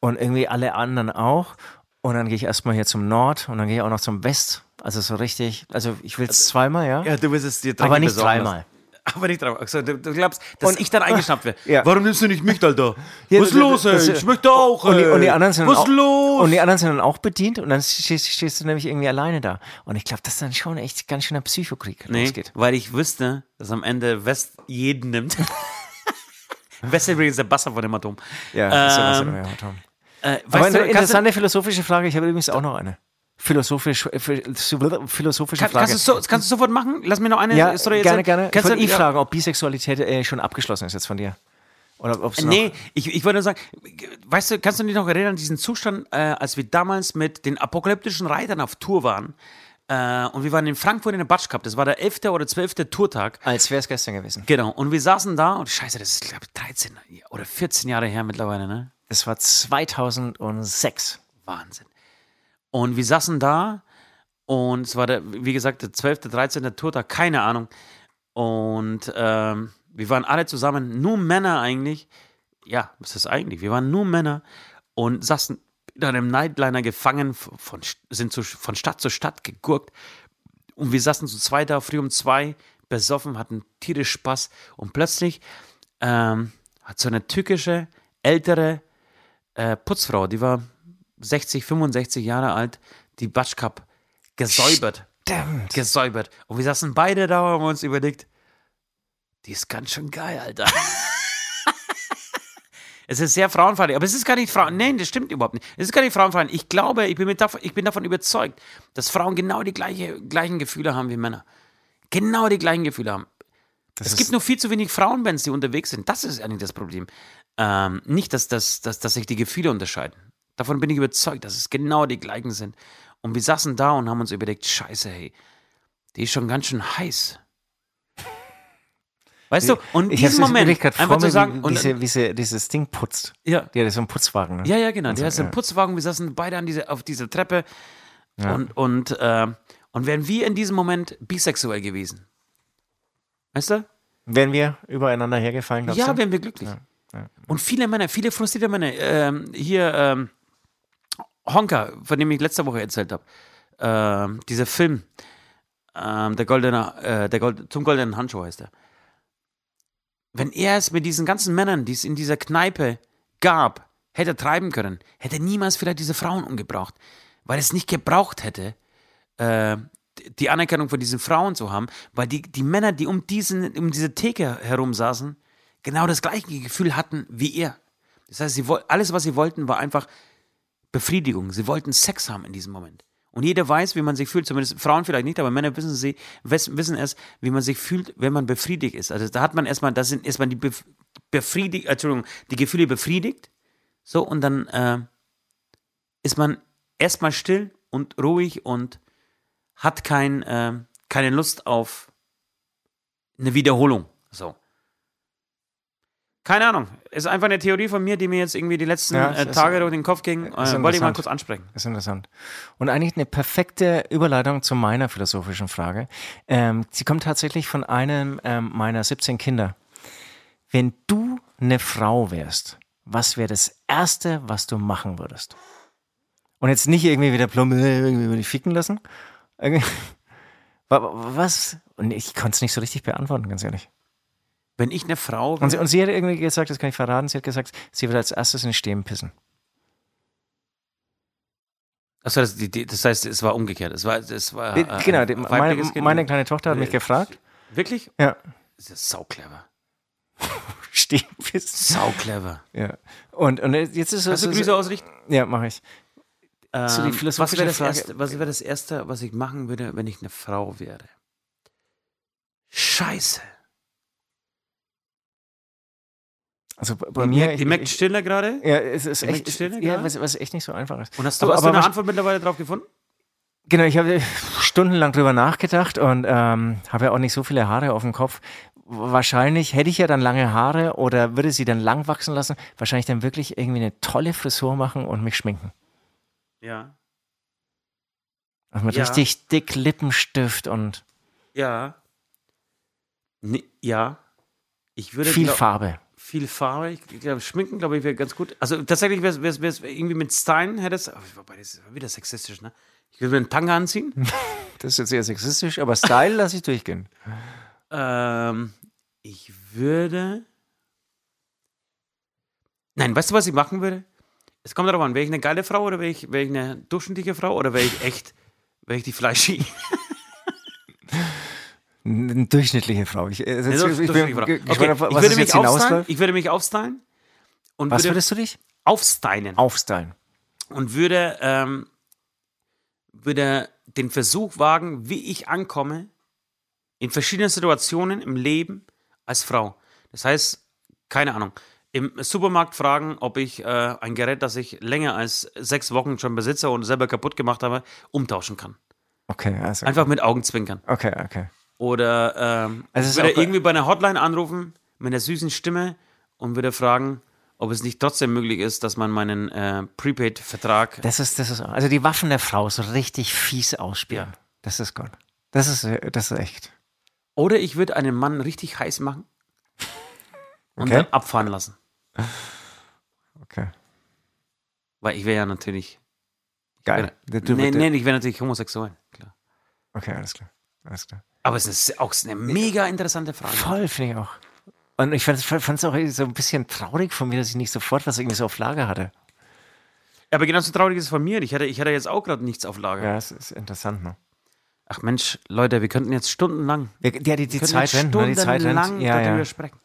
Und irgendwie alle anderen auch. Und dann gehe ich erstmal hier zum Nord und dann gehe ich auch noch zum West. Also so richtig, also ich will es zweimal, ja. Ja, du willst es dir aber nicht besorgen dreimal. Aber nicht dreimal. Also, du, du glaubst, dass Und- ich dann eingeschnappt werde. Ja. Warum nimmst du nicht mich, Alter? <laughs> Ja, Was ist das- los, ey? das- Ich möchte auch, Und die, und die anderen sind Was dann ist auch, los? Und die anderen sind dann auch bedient und dann stehst, stehst du nämlich irgendwie alleine da. Und ich glaube, dass dann schon echt ganz schön ein Psychokrieg Nee, losgeht. weil ich wüsste, dass am Ende West jeden nimmt. <laughs> West ist übrigens der Basser von dem Atom. Ja, das ist ja was, Ähm, ja, Tom. Äh, Aber weißt eine du, interessante philosophische Frage. Ich habe übrigens auch noch eine. Philosophisch, äh, philosophische kann, Frage. kannst, du so, kannst du sofort machen? Lass mir noch eine ja, Story gerne, erzählen. gerne. Ich Kannst wollte du, eh fragen, ob Bisexualität äh, schon abgeschlossen ist jetzt von dir. Oder ob es noch... Nee, ich, ich wollte nur sagen, weißt du, kannst du dich noch erinnern an diesen Zustand, äh, als wir damals mit den apokalyptischen Reitern auf Tour waren? Äh, und wir waren in Frankfurt in der Batsch Cup. Das war der 11. oder 12. Tourtag. Als wäre es gestern gewesen. Genau. Und wir saßen da und scheiße, das ist, glaube ich, 13 oder 14 Jahre her mittlerweile, ne? Es war 2006. Wahnsinn. Und wir saßen da und es war der, wie gesagt, der 12., 13. Tourtag, keine Ahnung. Und ähm, wir waren alle zusammen, nur Männer eigentlich. Ja, was ist das eigentlich? Wir waren nur Männer und saßen in einem Nightliner gefangen, von, sind zu, von Stadt zu Stadt gegurkt. Und wir saßen zu zweit da, früh um zwei, besoffen, hatten tierisch Spaß. Und plötzlich ähm, hat so eine türkische, ältere äh, Putzfrau, die war 60, 65 Jahre alt, die Batsch Cup gesäubert. Verdammt. Gesäubert. Und wir saßen beide da und haben uns überlegt, die ist ganz schön geil, Alter. <laughs> es ist sehr frauenfeindlich, aber es ist gar nicht Frauen. Nein, das stimmt überhaupt nicht. Es ist gar nicht frauenfeindlich. Ich glaube, ich bin, mit davon, ich bin davon überzeugt, dass Frauen genau die gleiche, gleichen Gefühle haben wie Männer. Genau die gleichen Gefühle haben. Das Es gibt nur viel zu wenig Frauenbands, die unterwegs sind. Das ist eigentlich das Problem. Ähm, nicht, dass, dass, dass, dass sich die Gefühle unterscheiden. Davon bin ich überzeugt, dass es genau die gleichen sind. Und wir saßen da und haben uns überlegt, scheiße, hey, die ist schon ganz schön heiß. <laughs> Weißt du, und in ich diesem es Moment gerade einfach zu sagen, wie, und, diese, wie sie dieses Ding putzt. ja, Die hat so einen Putzwagen. Ne? ja, ja, genau. Und Die so, hat so ja. Putzwagen, wir saßen beide an diese, auf dieser Treppe Ja. und, und, äh, und wären wir in diesem Moment bisexuell gewesen. Weißt du? Wären wir übereinander hergefallen, glaubst Ja, du? wären wir glücklich. ja. Und viele Männer, viele frustrierte Männer, ähm, hier ähm, Honka, von dem ich letzte Woche erzählt habe, ähm, dieser Film, ähm, der goldene, äh, der Gold, zum goldenen Handschuh heißt er. Wenn er es mit diesen ganzen Männern, die es in dieser Kneipe gab, hätte treiben können, hätte niemals vielleicht diese Frauen umgebracht, weil es nicht gebraucht hätte, äh, die Anerkennung von diesen Frauen zu haben, weil die, die Männer, die um, diesen, um diese Theke herum saßen, genau das gleiche Gefühl hatten wie er. Das heißt, sie, alles, was sie wollten, war einfach Befriedigung. Sie wollten Sex haben in diesem Moment. Und jeder weiß, wie man sich fühlt, zumindest Frauen vielleicht nicht, aber Männer wissen, sie, wissen es, wie man sich fühlt, wenn man befriedigt ist. Also da hat man erstmal, da sind erstmal die Bef befriedigt, Entschuldigung, die Gefühle befriedigt. So, und dann äh, ist man erstmal still und ruhig und hat kein, äh, keine Lust auf eine Wiederholung. So. Keine Ahnung. Ist einfach eine Theorie von mir, die mir jetzt irgendwie die letzten Ja, äh, es ist- Tage durch den Kopf ging. Äh, wollte ich mal kurz ansprechen. Ist interessant. Und eigentlich eine perfekte Überleitung zu meiner philosophischen Frage. Ähm, sie kommt tatsächlich von einem ähm, meiner 17 Kinder. Wenn du eine Frau wärst, was wäre das Erste, was du machen würdest? Und jetzt nicht irgendwie wieder plump, äh, irgendwie würde ich ficken lassen. <laughs> Was? Und ich konnte es nicht so richtig beantworten, ganz ehrlich. Wenn ich eine Frau Und sie, wäre, und sie hat irgendwie gesagt, das kann ich verraten, sie hat gesagt, sie wird als erstes in den Stehen pissen. Achso, das, das heißt, es war umgekehrt. Es war, es war Äh, genau, die, meine, meine kleine Tochter hat mich Äh, gefragt. Wirklich? Ja. Das ist sau clever. <laughs> Stehen pissen. Sau clever. Ja. Und, und jetzt ist es. Hast du Grüße ausrichten? Ja, mache ich. So die Ähm, was philosophische wäre das, erste, was wär das Erste, was ich machen würde, wenn ich eine Frau wäre? Scheiße. Also bei bei Die mir. merkt- die merkt stiller gerade? ja, es ist die echt, Stille ja, was, was echt nicht so einfach ist. Und hast du, Aber- hast du aber eine was- Antwort mittlerweile drauf gefunden? Genau, ich habe stundenlang drüber nachgedacht und ähm, habe ja auch nicht so viele Haare auf dem Kopf. wahrscheinlich hätte ich ja dann lange Haare oder würde sie dann lang wachsen lassen, wahrscheinlich dann wirklich irgendwie eine tolle Frisur machen und mich schminken. Ja. Also mit Ja. richtig dick Lippenstift und Ja. Nee, ja. Ich würde viel Farbe. Viel Farbe. Ich glaube, Schminken, glaube ich, wäre ganz gut. Also tatsächlich wäre es irgendwie mit Stein, hätte es. Wobei, das ist wieder sexistisch, ne? Ich würde mir einen Tanga anziehen. <laughs> Das ist jetzt sehr sexistisch, aber Style lasse ich durchgehen. ähm, ich würde. Nein, weißt du, was ich machen würde? Es kommt darauf an, wäre ich eine geile Frau oder wäre ich, wär ich eine durchschnittliche Frau oder wäre ich echt, wäre ich die Fleischi? <laughs> Eine durchschnittliche Frau. Ich, äh, Eine jetzt, ich bin durchschnittliche Frau. Okay, ich würde mich aufstylen. Ich würde mich aufstylen. Und Was würde würdest du dich? aufstylen. Aufstylen. und würde, ähm, würde den Versuch wagen, wie ich ankomme in verschiedenen Situationen im Leben als Frau. Das heißt, keine Ahnung, im Supermarkt fragen, ob ich äh, ein Gerät, das ich länger als sechs Wochen schon besitze und selber kaputt gemacht habe, umtauschen kann. Okay, also. Einfach mit Augenzwinkern. Okay, okay. Oder ähm, Also würde irgendwie bei einer Hotline anrufen mit einer süßen Stimme und würde fragen, ob es nicht trotzdem möglich ist, dass man meinen äh, Prepaid-Vertrag Das ist, das ist, also die Waffen der Frau so richtig fies ausspielen. Ja. Das ist gut. Das ist, das ist echt. Oder ich würde einen Mann richtig heiß machen und Okay. dann abfahren lassen. Okay. Weil ich wäre ja natürlich. Geil. Wär, Du- nee, du- nee, ich wäre natürlich homosexuell. Klar. Okay, alles klar. Alles klar. Aber es ist auch eine mega interessante Frage. Voll, finde ich auch. Und ich fand es auch so ein bisschen traurig von mir, dass ich nicht sofort was irgendwie so auf Lager hatte. Aber genauso traurig ist es von mir. Ich hatte, ich hatte jetzt auch gerade nichts auf Lager. Ja, es ist interessant, ne? Ach Mensch, Leute, wir könnten jetzt stundenlang. Ja, die, die, Zeit jetzt rennt, ne? Die Zeit stundenlang rennt. Ja, darüber ja. sprechen.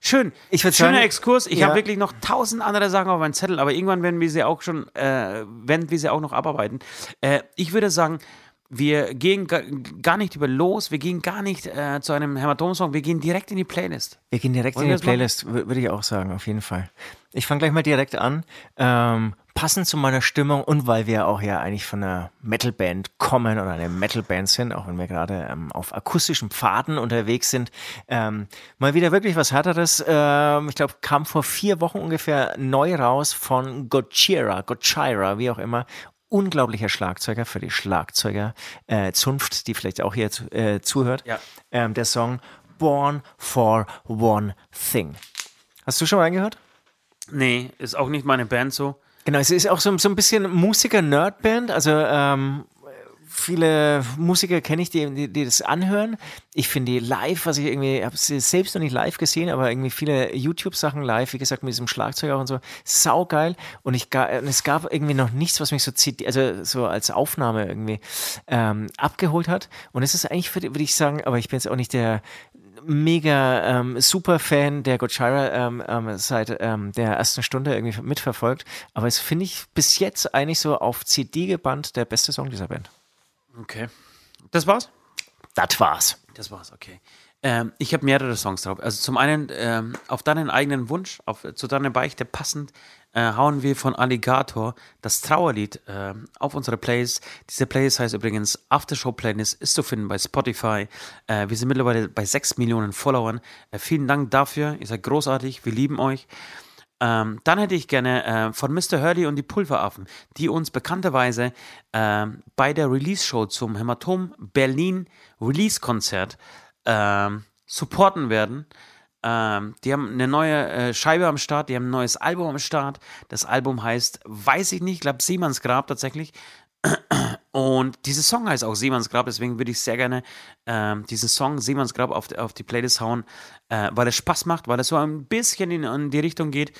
Schön. Ich Schöner sagen- Exkurs. Ich Ja. habe wirklich noch tausend andere Sachen auf meinem Zettel, aber irgendwann werden wir sie auch schon, äh, werden wir sie auch noch abarbeiten. Äh, ich würde sagen, wir gehen ga, gar nicht über los, wir gehen gar nicht äh, zu einem Hämatom-Song, wir gehen direkt in die Playlist. Wir gehen direkt Wollen in die? Playlist, wür- würde ich auch sagen, auf jeden Fall. Ich fange gleich mal direkt an. Ähm, passend zu meiner Stimmung und weil wir auch ja eigentlich von einer Metalband kommen oder eine Metalband sind, auch wenn wir gerade ähm, auf akustischen Pfaden unterwegs sind, ähm, mal wieder wirklich was härteres. Ähm, ich glaube, kam vor vier Wochen ungefähr neu raus von Gojira, Gojira, wie auch immer. Unglaublicher Schlagzeuger für die Schlagzeuger äh, Zunft, die vielleicht auch hier äh, zuhört. Ja. Ähm, der Song Born for One Thing. Hast du schon mal reingehört? Nee, ist auch nicht meine Band so. Genau, es ist auch so, so ein bisschen Musiker-Nerd-Band. Also ähm, viele Musiker kenne ich, die, die, die das anhören. Ich finde die live, was ich irgendwie, habe sie selbst noch nicht live gesehen, aber irgendwie viele YouTube-Sachen live, wie gesagt, mit diesem Schlagzeug auch und so, saugeil. Und ich und es gab irgendwie noch nichts, was mich so zieht, also so als Aufnahme irgendwie ähm, abgeholt hat. Und es ist eigentlich, würde würd ich sagen, aber ich bin jetzt auch nicht der mega ähm, Superfan der Gojira ähm, ähm, seit ähm, der ersten Stunde irgendwie mitverfolgt. Aber es finde ich bis jetzt eigentlich so auf CD gebannt der beste Song dieser Band. Okay. Das war's? Das war's. Das war's, okay. Ähm, ich habe mehrere Songs drauf. Also zum einen ähm, auf deinen eigenen Wunsch, auf, zu deiner Beichte passend, äh, hauen wir von Alligator das Trauerlied äh, auf unsere Plays. Diese Plays heißt übrigens Aftershow Playlist, ist zu finden bei Spotify. Äh, wir sind mittlerweile bei 6 Millionen Followern. Äh, vielen Dank dafür. Ihr seid großartig. Wir lieben euch. Ähm, dann hätte ich gerne äh, von Mr. Hurley und die Pulveraffen, die uns bekannterweise ähm, bei der Release-Show zum Hämatom Berlin Release-Konzert ähm, supporten werden. Ähm, die haben eine neue äh, Scheibe am Start, die haben ein neues Album am Start. Das Album heißt, weiß ich nicht, ich glaube Seemanns Grab tatsächlich. Und dieses Song heißt auch Seemanns Grab, deswegen würde ich sehr gerne ähm, diesen Song Seemanns Grab auf, auf die Playlist hauen, äh, weil es Spaß macht, weil es so ein bisschen in, in die Richtung geht,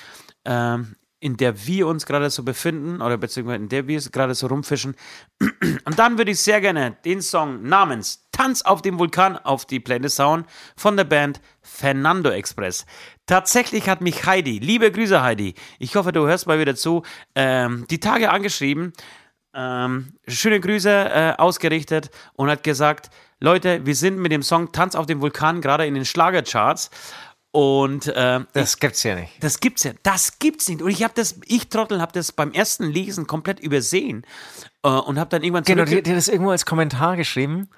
ähm, in der wir uns gerade so befinden oder beziehungsweise in der wir gerade so rumfischen. <clears throat> Und dann würde ich sehr gerne den Song namens Tanz auf dem Vulkan auf die Playlist hauen von der Band Fernando Express. Tatsächlich hat mich Heidi, liebe Grüße Heidi, ich hoffe, du hörst mal wieder zu, ähm, die Tage angeschrieben, ähm, schöne Grüße äh, ausgerichtet und hat gesagt, Leute, wir sind mit dem Song Tanz auf dem Vulkan gerade in den Schlagercharts und äh, Das gibt's ja nicht. das gibt's ja, das gibt's nicht. Und ich habe das, ich Trottel, habe das beim ersten Lesen komplett übersehen äh, und habe dann irgendwann Genau, hat das irgendwo als Kommentar geschrieben.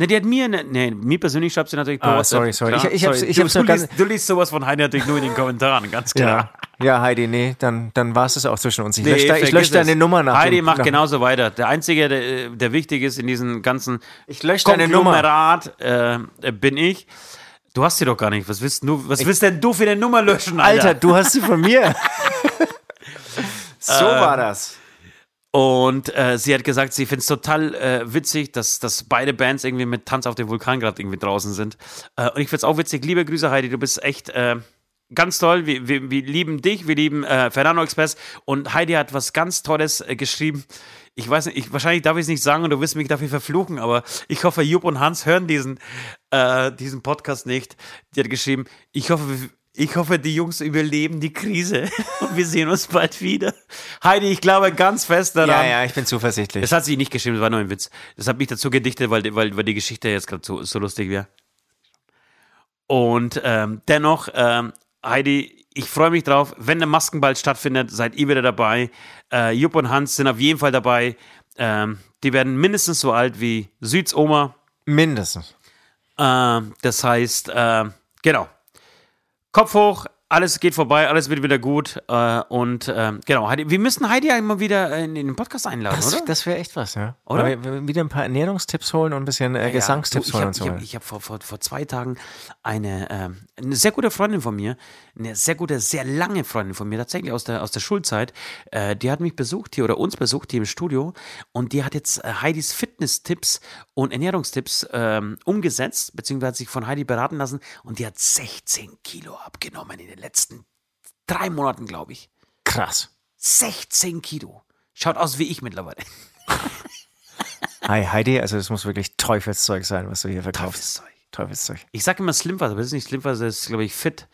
Ne, die hat mir, ne, ne, mir persönlich schreibt sie natürlich Ah, sorry, sorry. Klar, Ich- ich sorry. ich du, hab's du, liest, du liest sowas von Heidi natürlich nur in den Kommentaren, ganz klar. Ja. ja, Heidi, nee, dann, dann war es auch zwischen uns. Ich Nee, lösche da, ich vergiss lösch deine. Nummer nach. Heidi dem- macht nach, genauso weiter. Der Einzige, der, der wichtig ist in diesem ganzen Ich lösche deine Nummer. Äh, bin ich. Du hast sie doch gar nicht. Was willst, du, was willst denn du für eine Nummer löschen, Alter? Alter, du hast sie von mir. <laughs> so war das. Und äh, sie hat gesagt, sie findet es total äh, witzig, dass, dass beide Bands irgendwie mit Tanz auf dem Vulkan gerade irgendwie draußen sind. Äh, und ich finde es auch witzig. Liebe Grüße, Heidi, du bist echt äh, ganz toll. Wir, wir, wir lieben dich, wir lieben äh, Fernando Express. Und Heidi hat was ganz Tolles äh, geschrieben. Ich weiß nicht, ich, wahrscheinlich darf ich es nicht sagen und du wirst mich dafür verfluchen, aber ich hoffe, Jupp und Hans hören diesen, diesen Podcast nicht. Die hat geschrieben, ich hoffe, ich hoffe, die Jungs überleben die Krise <laughs> und wir sehen uns bald wieder. Heidi, ich glaube ganz fest daran. Ja, ja, ich bin zuversichtlich. Das hat sie nicht geschrieben, das war nur ein Witz. Das habe ich dazu gedichtet, weil, weil, weil die Geschichte jetzt gerade so, so lustig wäre. Und ähm, dennoch, ähm, Heidi, ich freue mich drauf. Wenn der Maskenball stattfindet, seid ihr wieder dabei. Äh, Jupp und Hans sind auf jeden Fall dabei. Ähm, die werden mindestens so alt wie Süds Oma. Mindestens. Ähm, das heißt, ähm, genau. Kopf hoch, alles geht vorbei, alles wird wieder gut. Äh, und ähm, genau, Heidi, wir müssen Heidi ja immer wieder in, in den Podcast einladen, Das, oder? das wäre echt was, ja. Oder? Weil Wir, wieder ein paar Ernährungstipps holen und ein bisschen äh, Gesangstipps du, holen ich und so. habe ich hab vor, vor, vor zwei Tagen eine, ähm, eine sehr gute Freundin von mir, eine sehr gute, sehr lange Freundin von mir, tatsächlich aus der, aus der Schulzeit, äh, die hat mich besucht hier oder uns besucht hier im Studio und die hat jetzt äh, Heidis Fitness-Tipps und Ernährungstipps ähm, umgesetzt, beziehungsweise hat sich von Heidi beraten lassen und die hat 16 Kilo abgenommen in den letzten drei Monaten, glaube ich. Krass. 16 Kilo. Schaut aus wie ich mittlerweile. <laughs> Hi Heidi, also das muss wirklich Teufelszeug sein, was du hier verkaufst. Teufelszeug. Teufelszeug. Ich sage immer Slimfast, aber das ist nicht Slimfast, das ist, glaube ich, Fit.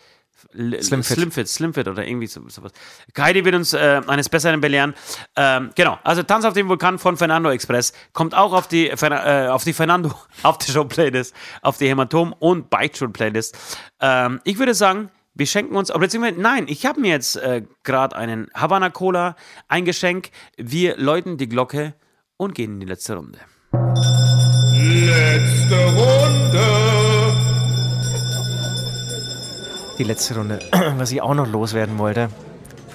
Slimfit. Slimfit, Slimfit oder irgendwie so, sowas. Heidi wird uns äh, eines Besseren belehren. Ähm, genau, also Tanz auf dem Vulkan von Fernando Express kommt auch auf die, Fer- äh, auf die Fernando <laughs> Aftershow Playlist, auf die Hämatom und Bike Playlist. Ähm, ich würde sagen, wir schenken uns, aber beziehungsweise, nein, ich habe mir jetzt äh, gerade einen Havana Cola, ein Geschenk. Wir läuten die Glocke und gehen in die letzte Runde. Letzte Runde. Die letzte Runde, <clears throat> was ich auch noch loswerden wollte.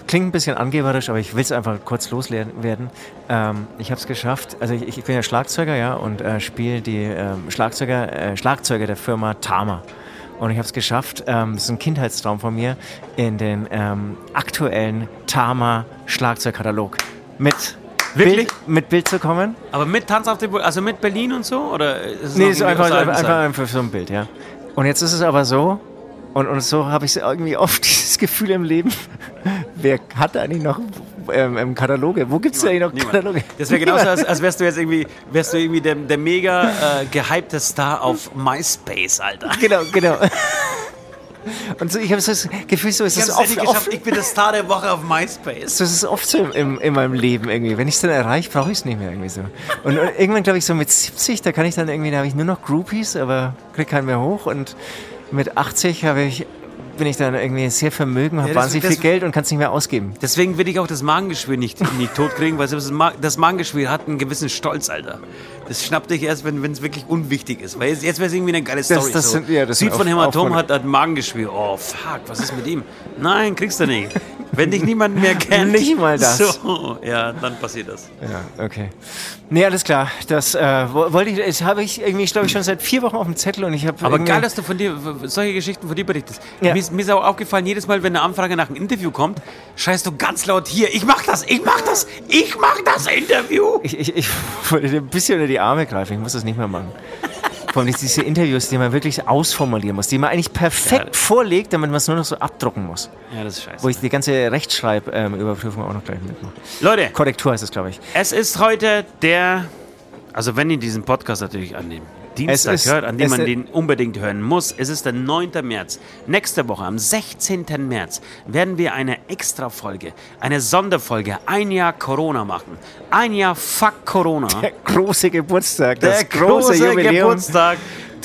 Klingt ein bisschen angeberisch, aber ich will es einfach kurz loswerden. Ähm, ich habe es geschafft. Also ich, ich bin ja Schlagzeuger, ja, und äh, spiele die ähm, Schlagzeuger, äh, Schlagzeuger der Firma Tama. Und ich habe es geschafft, ähm, das ist ein Kindheitstraum von mir, in den ähm, aktuellen Tama Schlagzeugkatalog mit Wirklich? Bild, mit Bild zu kommen. Aber mit Tanz auf dem also mit Berlin und so? Oder ist es Nee, ist einfach, einfach, einfach so ein Bild, ja. Und jetzt ist es aber so, und, und so habe ich irgendwie oft <laughs> dieses Gefühl im Leben, wer hat eigentlich noch ähm, ähm, Kataloge? Wo gibt es eigentlich noch Niemand. Kataloge? Das wäre genauso, als, als wärst du jetzt irgendwie, wärst du irgendwie der, der mega äh, gehypte Star auf MySpace, Alter. Genau, genau. Und so, ich habe so das Gefühl, so ist Ich es oft, oft, ich bin der Star der Woche auf MySpace. so ist es oft so im, im, in meinem Leben irgendwie. Wenn ich es dann erreiche, brauche ich es nicht mehr irgendwie so. Und, und irgendwann, glaube ich, so mit 70, da kann ich dann irgendwie, da habe ich nur noch Groupies, aber kriege keinen mehr hoch. Und mit 80 habe ich, bin ich dann irgendwie sehr vermögen, habe Ja, wahnsinnig viel Geld und kann es nicht mehr ausgeben. Deswegen will ich auch das Magengeschwür nicht, nicht totkriegen, weil das, Ma das Magengeschwür hat einen gewissen Stolz, Alter. Das schnappt dich erst, wenn es wirklich unwichtig ist. Weil jetzt, jetzt wäre es irgendwie eine geile Story. das so. sind- ja, das sind von Hämatom hat, hat Magengeschwür. Oh, fuck, was ist mit ihm? Nein, kriegst du nicht. Wenn dich niemand mehr <laughs> kennt. Nicht mal das. So, ja, dann passiert das. Ja, okay. Nee, alles klar. Das äh, wo- wollte ich, das habe ich irgendwie, glaube ich, schon seit vier Wochen auf dem Zettel und ich habe. Aber geil, dass du von dir solche Geschichten von dir berichtest. Ja. Mir, ist, mir ist auch aufgefallen, jedes Mal, wenn eine Anfrage nach einem Interview kommt, schreist du ganz laut hier, ich mach das, ich mach das, ich mach das Interview. Ich, ich, ich <laughs> wollte dir ein bisschen unter die Arme greifen, ich muss das nicht mehr machen. Vor allem diese Interviews, die man wirklich ausformulieren muss, die man eigentlich perfekt Ja. vorlegt, damit man es nur noch so abdrucken muss. Ja, das ist scheiße. Wo ich die ganze Rechtschreibüberprüfung auch noch gleich mitmache. Leute, Korrektur heißt es, glaube ich. es ist heute der, also wenn ihr diesen Podcast natürlich an dem Dienstag ist- hört, an dem man den unbedingt hören muss, es ist der 9. März. Nächste Woche, am 16. März, werden wir eine Extra-Folge, eine Sonderfolge, ein Jahr Corona machen. Ein Jahr Fuck Corona. Der große Geburtstag, das der große, Jubiläum. Geburtstag.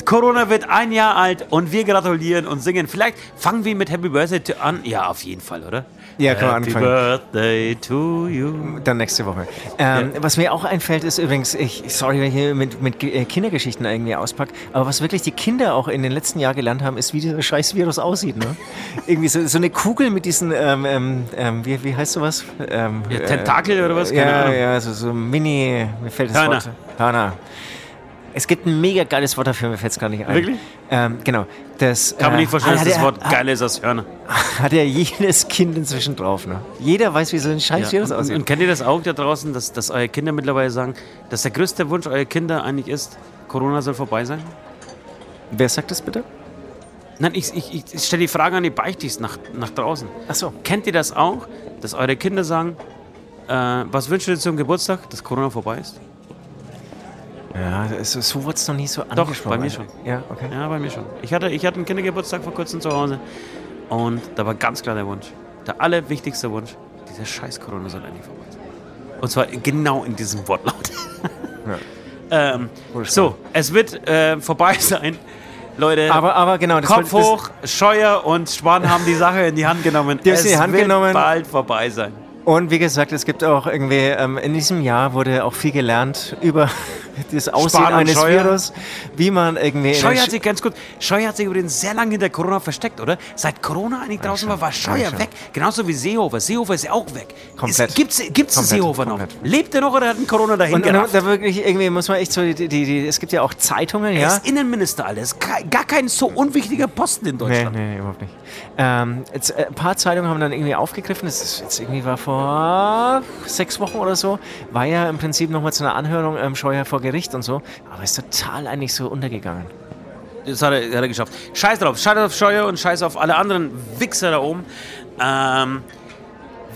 Corona wird ein Jahr alt und wir gratulieren und singen. Vielleicht fangen wir mit Happy Birthday an. Ja, auf jeden Fall, oder? Ja, kann man Happy anfangen. Birthday to you. Dann nächste Woche. Ähm, Was mir auch einfällt, ist übrigens, ich, sorry, wenn ich hier mit, mit äh, Kindergeschichten irgendwie auspacke, aber was wirklich die Kinder auch in den letzten Jahren gelernt haben, ist, wie dieser scheiß Virus aussieht. Ne? <laughs> irgendwie so, so eine Kugel mit diesen, ähm, ähm, ähm, wie, wie heißt sowas? Ähm, Ja, Tentakel oder was? Keine Ja, Ahnung. ja, so, so Mini, mir fällt das Hörner. Wort. Hörner. Es gibt ein mega geiles Wort dafür, mir fällt es gar nicht ein. Wirklich? Ähm, genau. Das, Kann man äh, nicht verstehen, dass das Wort geil ist als Hörner. <laughs> Hat ja jedes Kind inzwischen drauf. Ne? Jeder weiß, wie so ein scheiß und, aussieht. und kennt ihr das auch da draußen, dass, dass eure Kinder mittlerweile sagen, dass der größte Wunsch eurer Kinder eigentlich ist, Corona soll vorbei sein? Wer sagt das bitte? Nein, ich, ich, ich, stelle die Frage an die Beichtis nach, nach draußen. Ach so. Kennt ihr das auch, dass eure Kinder sagen, äh, was wünscht ihr dir zum Geburtstag, dass Corona vorbei ist? Ja, so, so wurde es noch nie so angesprochen. bei mir schon. Ja, okay. Ja, bei mir schon. Ich hatte, ich hatte einen Kindergeburtstag vor kurzem zu Hause und da war ganz klar der Wunsch, der allerwichtigste Wunsch, dieser scheiß Corona soll endlich vorbei sein. Und zwar genau in diesem Wortlaut. <laughs> <laughs> ähm, Wurde so, es wird äh, vorbei <laughs> sein. Leute, Aber, aber genau, das Kopf das- hoch, Scheuer und Schwan haben die Sache in die Hand genommen. Die es die Hand wird genommen. bald vorbei sein. Und wie gesagt, es gibt auch irgendwie, ähm, in diesem Jahr wurde auch viel gelernt über <laughs> das Aussehen eines Scheuer. Virus, wie man irgendwie. Scheuer hat sich ganz gut, Scheuer hat sich übrigens sehr lange hinter Corona versteckt, oder? Seit Corona eigentlich draußen war, war Scheuer weg. Genauso wie Seehofer. Seehofer ist ja auch weg. Komplett. Ist, gibt's gibt's Komplett, Seehofer noch? komplett. Lebt er noch oder hat ein Corona dahin und, und da wirklich irgendwie muss man echt so, die, die, die, es gibt ja auch Zeitungen, Er ja. ist Innenminister, Alter. Das ist gar kein so unwichtiger Posten in Nee, Deutschland. nee, nee, überhaupt nicht. Ähm, jetzt, äh, ein paar Zeitungen haben dann irgendwie aufgegriffen, das ist jetzt irgendwie war vor sechs Wochen oder so, war ja im Prinzip nochmal zu einer Anhörung ähm, Scheuer vor Gericht und so, aber ist total eigentlich so untergegangen. Das hat er, hat er geschafft. Scheiß drauf. Scheiß auf Scheuer und scheiß auf alle anderen Wichser da oben. Ähm,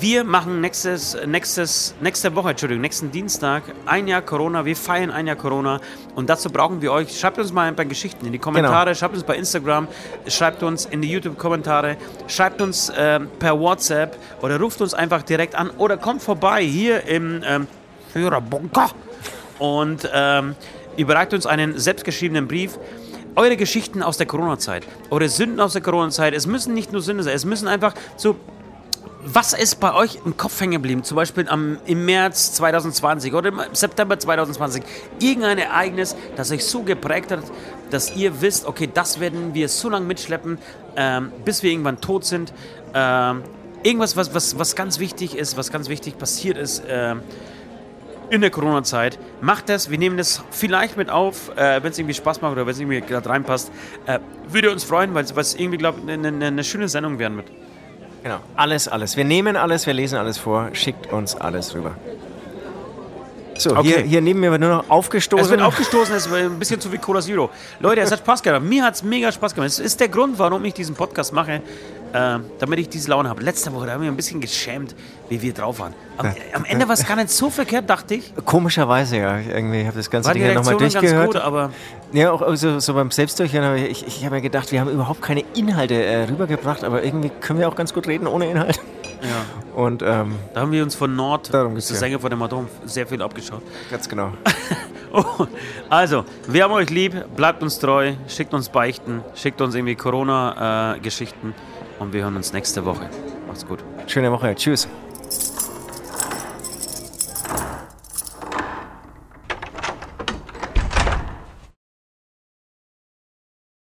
wir machen nächstes, nächstes, nächste Woche, Entschuldigung, nächsten Dienstag ein Jahr Corona. Wir feiern ein Jahr Corona. Und dazu brauchen wir euch. Schreibt uns mal bei Geschichten in die Kommentare, Genau. schreibt uns bei Instagram, schreibt uns in die YouTube-Kommentare, schreibt uns ähm, per WhatsApp oder ruft uns einfach direkt an oder kommt vorbei hier im ähm, Führerbunker und ähm, überreicht uns einen selbstgeschriebenen Brief. Eure Geschichten aus der Corona-Zeit, eure Sünden aus der Corona-Zeit. Es müssen nicht nur Sünden sein, es müssen einfach so. Was ist bei euch im Kopf hängen geblieben? Zum Beispiel am, im März 2020 oder im September 2020. Irgendein Ereignis, das euch so geprägt hat, dass ihr wisst, okay, das werden wir so lange mitschleppen, ähm, bis wir irgendwann tot sind. Ähm, irgendwas, was, was, was ganz wichtig ist, was ganz wichtig passiert ist. Ähm, in der Corona-Zeit. Macht das, wir nehmen das vielleicht mit auf, äh, wenn es irgendwie Spaß macht oder wenn es irgendwie gerade reinpasst. Äh, würde uns freuen, weil es irgendwie, glaube ich, eine ne, ne schöne Sendung werden wird. Genau. Alles, alles. Wir nehmen alles, wir lesen alles vor, schickt uns alles rüber. So, Okay. hier, hier neben mir wird nur noch aufgestoßen. Es wird aufgestoßen, es ist ein bisschen zu viel Cola Zero. Leute, es hat Spaß gemacht. Mir hat es mega Spaß gemacht. Es ist der Grund, warum ich diesen Podcast mache, äh, damit ich diese Laune habe. Letzte Woche da haben wir ein bisschen geschämt, wie wir drauf waren. Am, am Ende war es gar nicht so verkehrt, dachte ich. Komischerweise, ja. Irgendwie habe das ganze War Ding nochmal Reaktion ganz durchgehört. gut, aber Ja, auch so, so beim Selbstdurchhören habe ich, ich, ich habe ja gedacht, wir haben überhaupt keine Inhalte äh, rübergebracht, aber irgendwie können wir auch ganz gut reden ohne Inhalt. ja, Und ähm, da haben wir uns von Nord, der ja. Sänger von dem Atom, sehr viel abgeschaut. ganz genau. <laughs> Oh, also, wir haben euch lieb, bleibt uns treu, schickt uns Beichten, schickt uns irgendwie Corona-Geschichten und wir hören uns nächste Woche. Macht's gut. Schöne Woche. Tschüss.